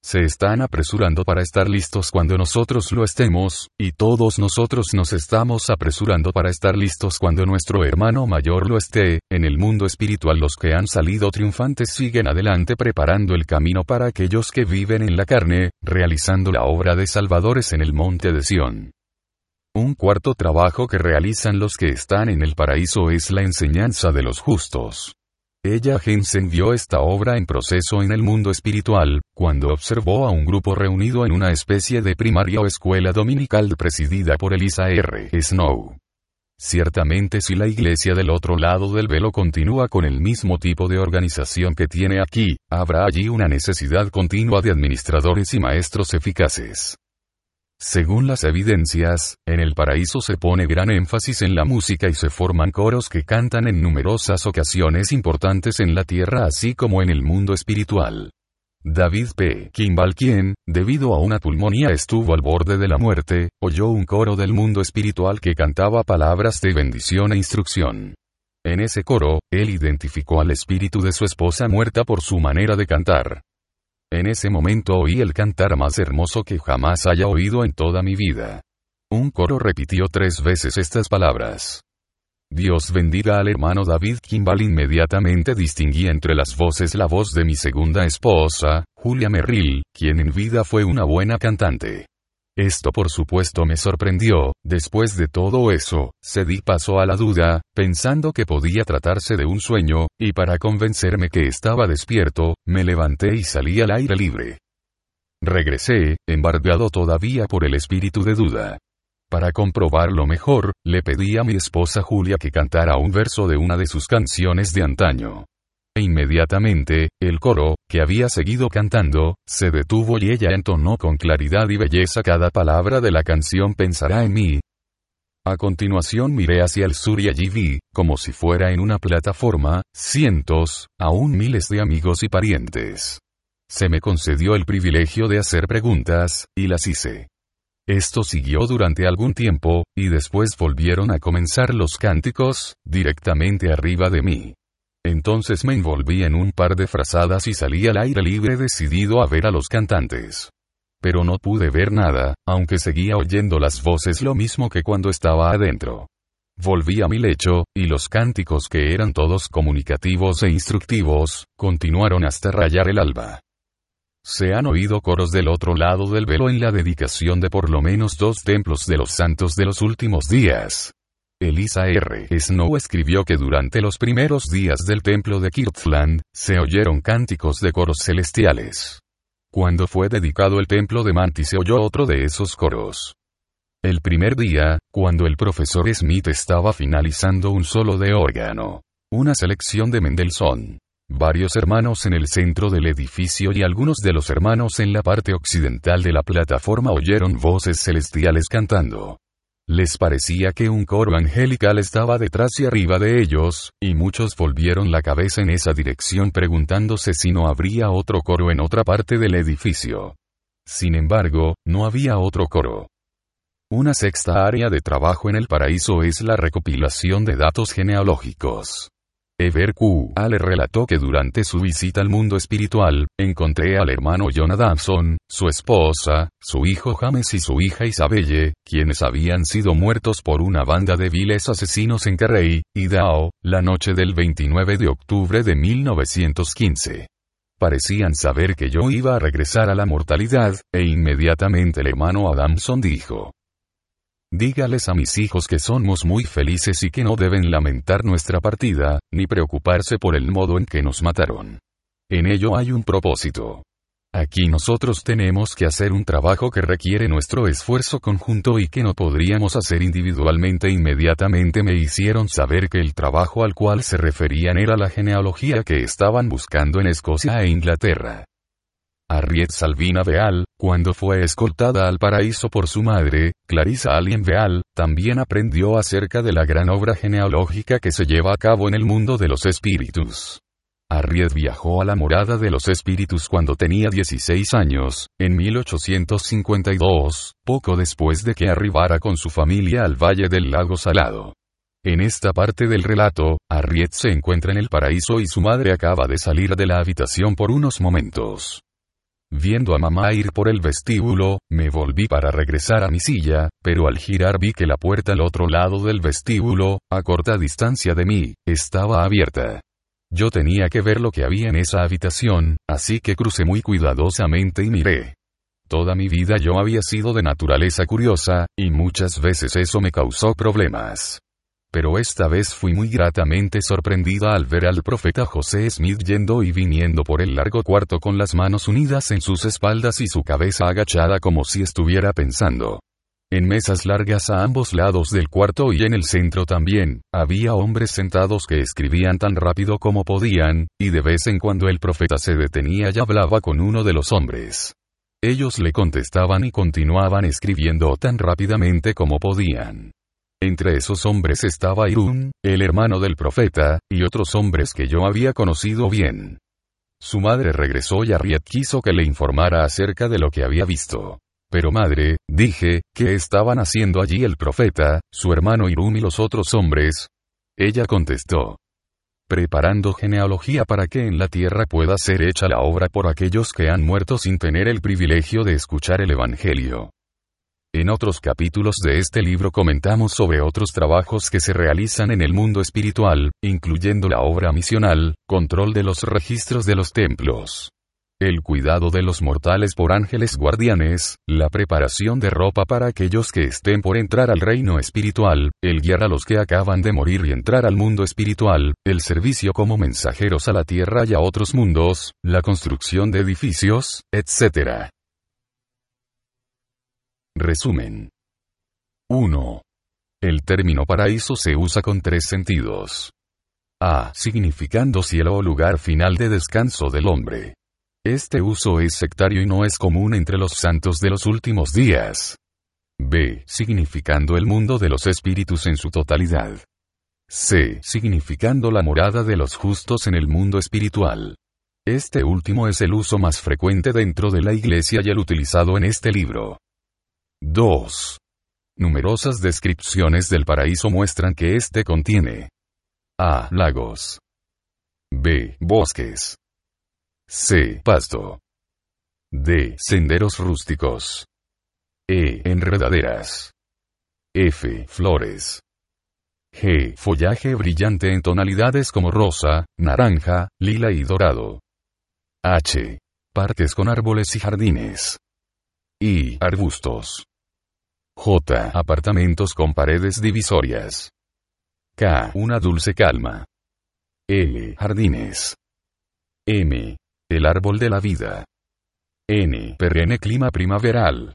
se están apresurando para estar listos cuando nosotros lo estemos, y todos nosotros nos estamos apresurando para estar listos cuando nuestro hermano mayor lo esté, en el mundo espiritual los que han salido triunfantes siguen adelante preparando el camino para aquellos que viven en la carne, realizando la obra de salvadores en el monte de Sión. Un cuarto trabajo que realizan los que están en el paraíso es la enseñanza de los justos. Ella Jensen vio esta obra en proceso en el mundo espiritual, cuando observó a un grupo reunido en una especie de primaria o escuela dominical presidida por Elisa R. Snow. Ciertamente si la iglesia del otro lado del velo continúa con el mismo tipo de organización que tiene aquí, habrá allí una necesidad continua de administradores y maestros eficaces. Según las evidencias, en el paraíso se pone gran énfasis en la música y se forman coros que cantan en numerosas ocasiones importantes en la tierra así como en el mundo espiritual. David P. Kimball quien, debido a una pulmonía estuvo al borde de la muerte, oyó un coro del mundo espiritual que cantaba palabras de bendición e instrucción. En ese coro, él identificó al espíritu de su esposa muerta por su manera de cantar. En ese momento oí el cantar más hermoso que jamás haya oído en toda mi vida. Un coro repitió tres veces estas palabras. Dios bendiga al hermano David Kimball. Inmediatamente distinguí entre las voces la voz de mi segunda esposa, Julia Merrill, quien en vida fue una buena cantante. Esto por supuesto me sorprendió, después de todo eso, cedí paso a la duda, pensando que podía tratarse de un sueño, y para convencerme que estaba despierto, me levanté y salí al aire libre. Regresé, embargado todavía por el espíritu de duda. Para comprobarlo mejor, le pedí a mi esposa Julia que cantara un verso de una de sus canciones de antaño. E inmediatamente, el coro, que había seguido cantando, se detuvo y ella entonó con claridad y belleza cada palabra de la canción Pensará en mí. A continuación miré hacia el sur y allí vi, como si fuera en una plataforma, cientos, aún miles de amigos y parientes. Se me concedió el privilegio de hacer preguntas, y las hice. Esto siguió durante algún tiempo, y después volvieron a comenzar los cánticos, directamente arriba de mí. Entonces me envolví en un par de frazadas y salí al aire libre decidido a ver a los cantantes. Pero no pude ver nada, aunque seguía oyendo las voces lo mismo que cuando estaba adentro. Volví a mi lecho, y los cánticos que eran todos comunicativos e instructivos, continuaron hasta rayar el alba. Se han oído coros del otro lado del velo en la dedicación de por lo menos dos templos de los santos de los últimos días. Elisa R. Snow escribió que durante los primeros días del templo de Kirtland, se oyeron cánticos de coros celestiales. Cuando fue dedicado el templo de Manti se oyó otro de esos coros. El primer día, cuando el profesor Smith estaba finalizando un solo de órgano. Una selección de Mendelssohn. Varios hermanos en el centro del edificio y algunos de los hermanos en la parte occidental de la plataforma oyeron voces celestiales cantando. Les parecía que un coro angelical estaba detrás y arriba de ellos, y muchos volvieron la cabeza en esa dirección preguntándose si no habría otro coro en otra parte del edificio. Sin embargo, no había otro coro. Una sexta área de trabajo en el paraíso es la recopilación de datos genealógicos. Ever Q. le relató que durante su visita al mundo espiritual, encontré al hermano John Adamson, su esposa, su hijo James y su hija Isabelle, quienes habían sido muertos por una banda de viles asesinos en Carrey, Idaho, la noche del 29 de octubre de 1915. Parecían saber que yo iba a regresar a la mortalidad, e inmediatamente el hermano Adamson dijo, Dígales a mis hijos que somos muy felices y que no deben lamentar nuestra partida, ni preocuparse por el modo en que nos mataron. En ello hay un propósito. Aquí nosotros tenemos que hacer un trabajo que requiere nuestro esfuerzo conjunto y que no podríamos hacer individualmente. Inmediatamente me hicieron saber que el trabajo al cual se referían era la genealogía que estaban buscando en Escocia e Inglaterra. Harriet Salvina Beal, cuando fue escoltada al paraíso por su madre, Clarissa Alien Beal, también aprendió acerca de la gran obra genealógica que se lleva a cabo en el mundo de los espíritus. Harriet viajó a la morada de los espíritus cuando tenía 16 años, en 1852, poco después de que arribara con su familia al Valle del Lago Salado. En esta parte del relato, Harriet se encuentra en el paraíso y su madre acaba de salir de la habitación por unos momentos. Viendo a mamá ir por el vestíbulo, me volví para regresar a mi silla, pero al girar vi que la puerta al otro lado del vestíbulo, a corta distancia de mí, estaba abierta. Yo tenía que ver lo que había en esa habitación, así que crucé muy cuidadosamente y miré. Toda mi vida yo había sido de naturaleza curiosa, y muchas veces eso me causó problemas pero esta vez fui muy gratamente sorprendida al ver al profeta José Smith yendo y viniendo por el largo cuarto con las manos unidas en sus espaldas y su cabeza agachada como si estuviera pensando. En mesas largas a ambos lados del cuarto y en el centro también, había hombres sentados que escribían tan rápido como podían, y de vez en cuando el profeta se detenía y hablaba con uno de los hombres. Ellos le contestaban y continuaban escribiendo tan rápidamente como podían. Entre esos hombres estaba Irún, el hermano del profeta, y otros hombres que yo había conocido bien. Su madre regresó y Arriet quiso que le informara acerca de lo que había visto. Pero madre, dije, ¿qué estaban haciendo allí el profeta, su hermano Irún y los otros hombres? Ella contestó. Preparando genealogía para que en la tierra pueda ser hecha la obra por aquellos que han muerto sin tener el privilegio de escuchar el Evangelio. En otros capítulos de este libro comentamos sobre otros trabajos que se realizan en el mundo espiritual, incluyendo la obra misional, control de los registros de los templos, el cuidado de los mortales por ángeles guardianes, la preparación de ropa para aquellos que estén por entrar al reino espiritual, el guiar a los que acaban de morir y entrar al mundo espiritual, el servicio como mensajeros a la tierra y a otros mundos, la construcción de edificios, etc. Resumen. 1. El término paraíso se usa con tres sentidos. A. Significando cielo o lugar final de descanso del hombre. Este uso es sectario y no es común entre los santos de los últimos días. B. Significando el mundo de los espíritus en su totalidad. C. Significando la morada de los justos en el mundo espiritual. Este último es el uso más frecuente dentro de la iglesia y el utilizado en este libro. 2. Numerosas descripciones del paraíso muestran que éste contiene A. Lagos. B. Bosques. C. Pasto. D. Senderos rústicos. E. Enredaderas. F. Flores. G. Follaje brillante en tonalidades como rosa, naranja, lila y dorado. H. Parques con árboles y jardines. I. Arbustos. J. Apartamentos con paredes divisorias. K. Una dulce calma. L. Jardines. M. El árbol de la vida. N. Perenne clima primaveral.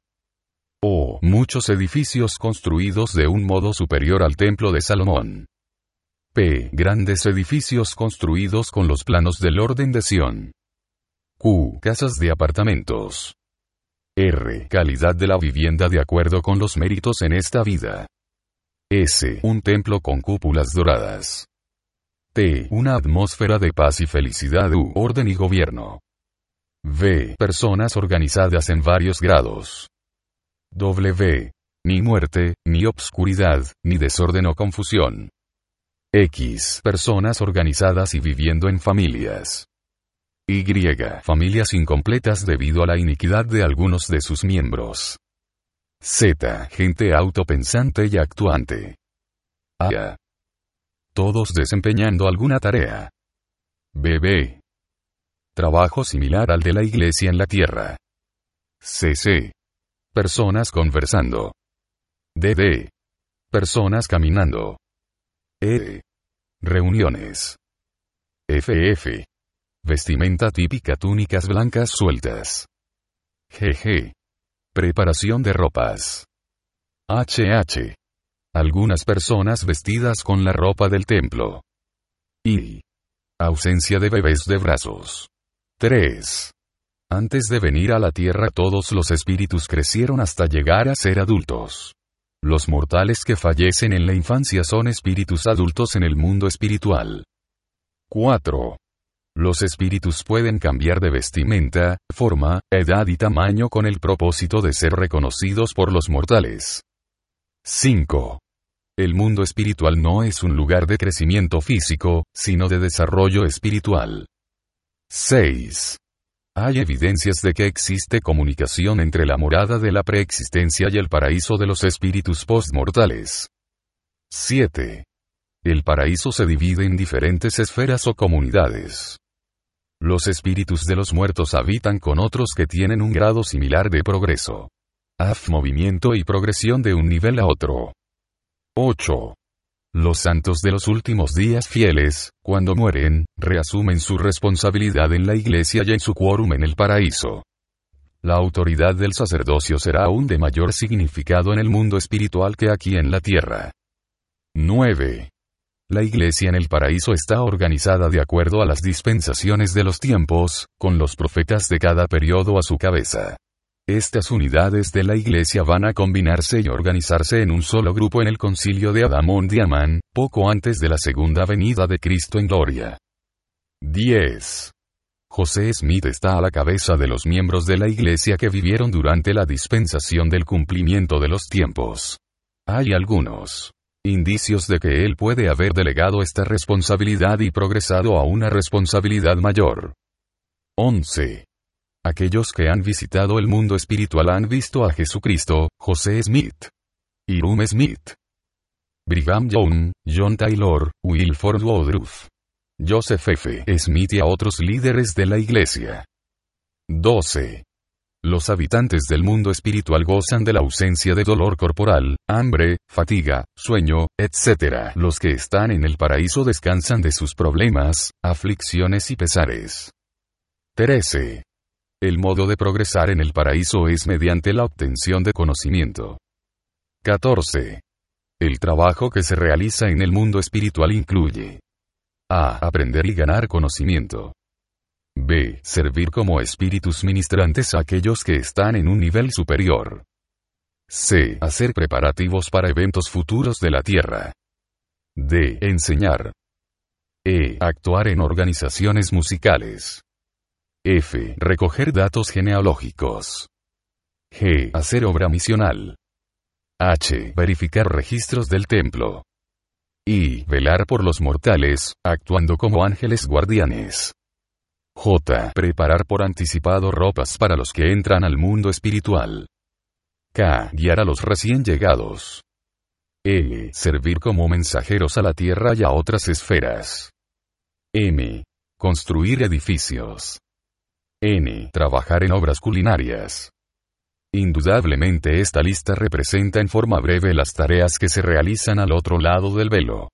O muchos edificios construidos de un modo superior al templo de Salomón. P. Grandes edificios construidos con los planos del orden de Sion. Q. Casas de apartamentos. R. Calidad de la vivienda de acuerdo con los méritos en esta vida. S. Un templo con cúpulas doradas. T. Una atmósfera de paz y felicidad u orden y gobierno. V. Personas organizadas en varios grados. W. Ni muerte, ni obscuridad, ni desorden o confusión. X. Personas organizadas y viviendo en familias. Y. Familias incompletas debido a la iniquidad de algunos de sus miembros. Z. Gente autopensante y actuante. A. Todos desempeñando alguna tarea. BB. Trabajo similar al de la iglesia en la tierra. CC. Personas conversando. DD. Personas caminando. E. Reuniones. FF. Vestimenta típica túnicas blancas sueltas. GG. Preparación de ropas. HH. Algunas personas vestidas con la ropa del templo. Y. Ausencia de bebés de brazos. 3. Antes de venir a la tierra todos los espíritus crecieron hasta llegar a ser adultos. Los mortales que fallecen en la infancia son espíritus adultos en el mundo espiritual. 4. Los espíritus pueden cambiar de vestimenta, forma, edad y tamaño con el propósito de ser reconocidos por los mortales. 5. El mundo espiritual no es un lugar de crecimiento físico, sino de desarrollo espiritual. 6. Hay evidencias de que existe comunicación entre la morada de la preexistencia y el paraíso de los espíritus postmortales. 7. El paraíso se divide en diferentes esferas o comunidades. Los espíritus de los muertos habitan con otros que tienen un grado similar de progreso. Haz movimiento y progresión de un nivel a otro. 8. Los santos de los últimos días fieles, cuando mueren, reasumen su responsabilidad en la iglesia y en su quórum en el paraíso. La autoridad del sacerdocio será aún de mayor significado en el mundo espiritual que aquí en la tierra. 9. La iglesia en el paraíso está organizada de acuerdo a las dispensaciones de los tiempos, con los profetas de cada periodo a su cabeza. Estas unidades de la Iglesia van a combinarse y organizarse en un solo grupo en el concilio de Adamón Diamán, poco antes de la segunda venida de Cristo en gloria. 10. José Smith está a la cabeza de los miembros de la Iglesia que vivieron durante la dispensación del cumplimiento de los tiempos. Hay algunos indicios de que él puede haber delegado esta responsabilidad y progresado a una responsabilidad mayor. 11. Aquellos que han visitado el mundo espiritual han visto a Jesucristo, José Smith, Irum Smith, Brigham Young, John Taylor, Wilford Woodruff, Joseph F. Smith y a otros líderes de la Iglesia. 12. Los habitantes del mundo espiritual gozan de la ausencia de dolor corporal, hambre, fatiga, sueño, etc. Los que están en el paraíso descansan de sus problemas, aflicciones y pesares. 13. El modo de progresar en el paraíso es mediante la obtención de conocimiento. 14. El trabajo que se realiza en el mundo espiritual incluye A. Aprender y ganar conocimiento. B. Servir como espíritus ministrantes a aquellos que están en un nivel superior. C. Hacer preparativos para eventos futuros de la Tierra. D. Enseñar. E. Actuar en organizaciones musicales. F. Recoger datos genealógicos. G. Hacer obra misional. H. Verificar registros del templo. I. Velar por los mortales, actuando como ángeles guardianes. J. Preparar por anticipado ropas para los que entran al mundo espiritual. K. Guiar a los recién llegados. L. Servir como mensajeros a la tierra y a otras esferas. M. Construir edificios. N. Trabajar en obras culinarias. Indudablemente esta lista representa en forma breve las tareas que se realizan al otro lado del velo.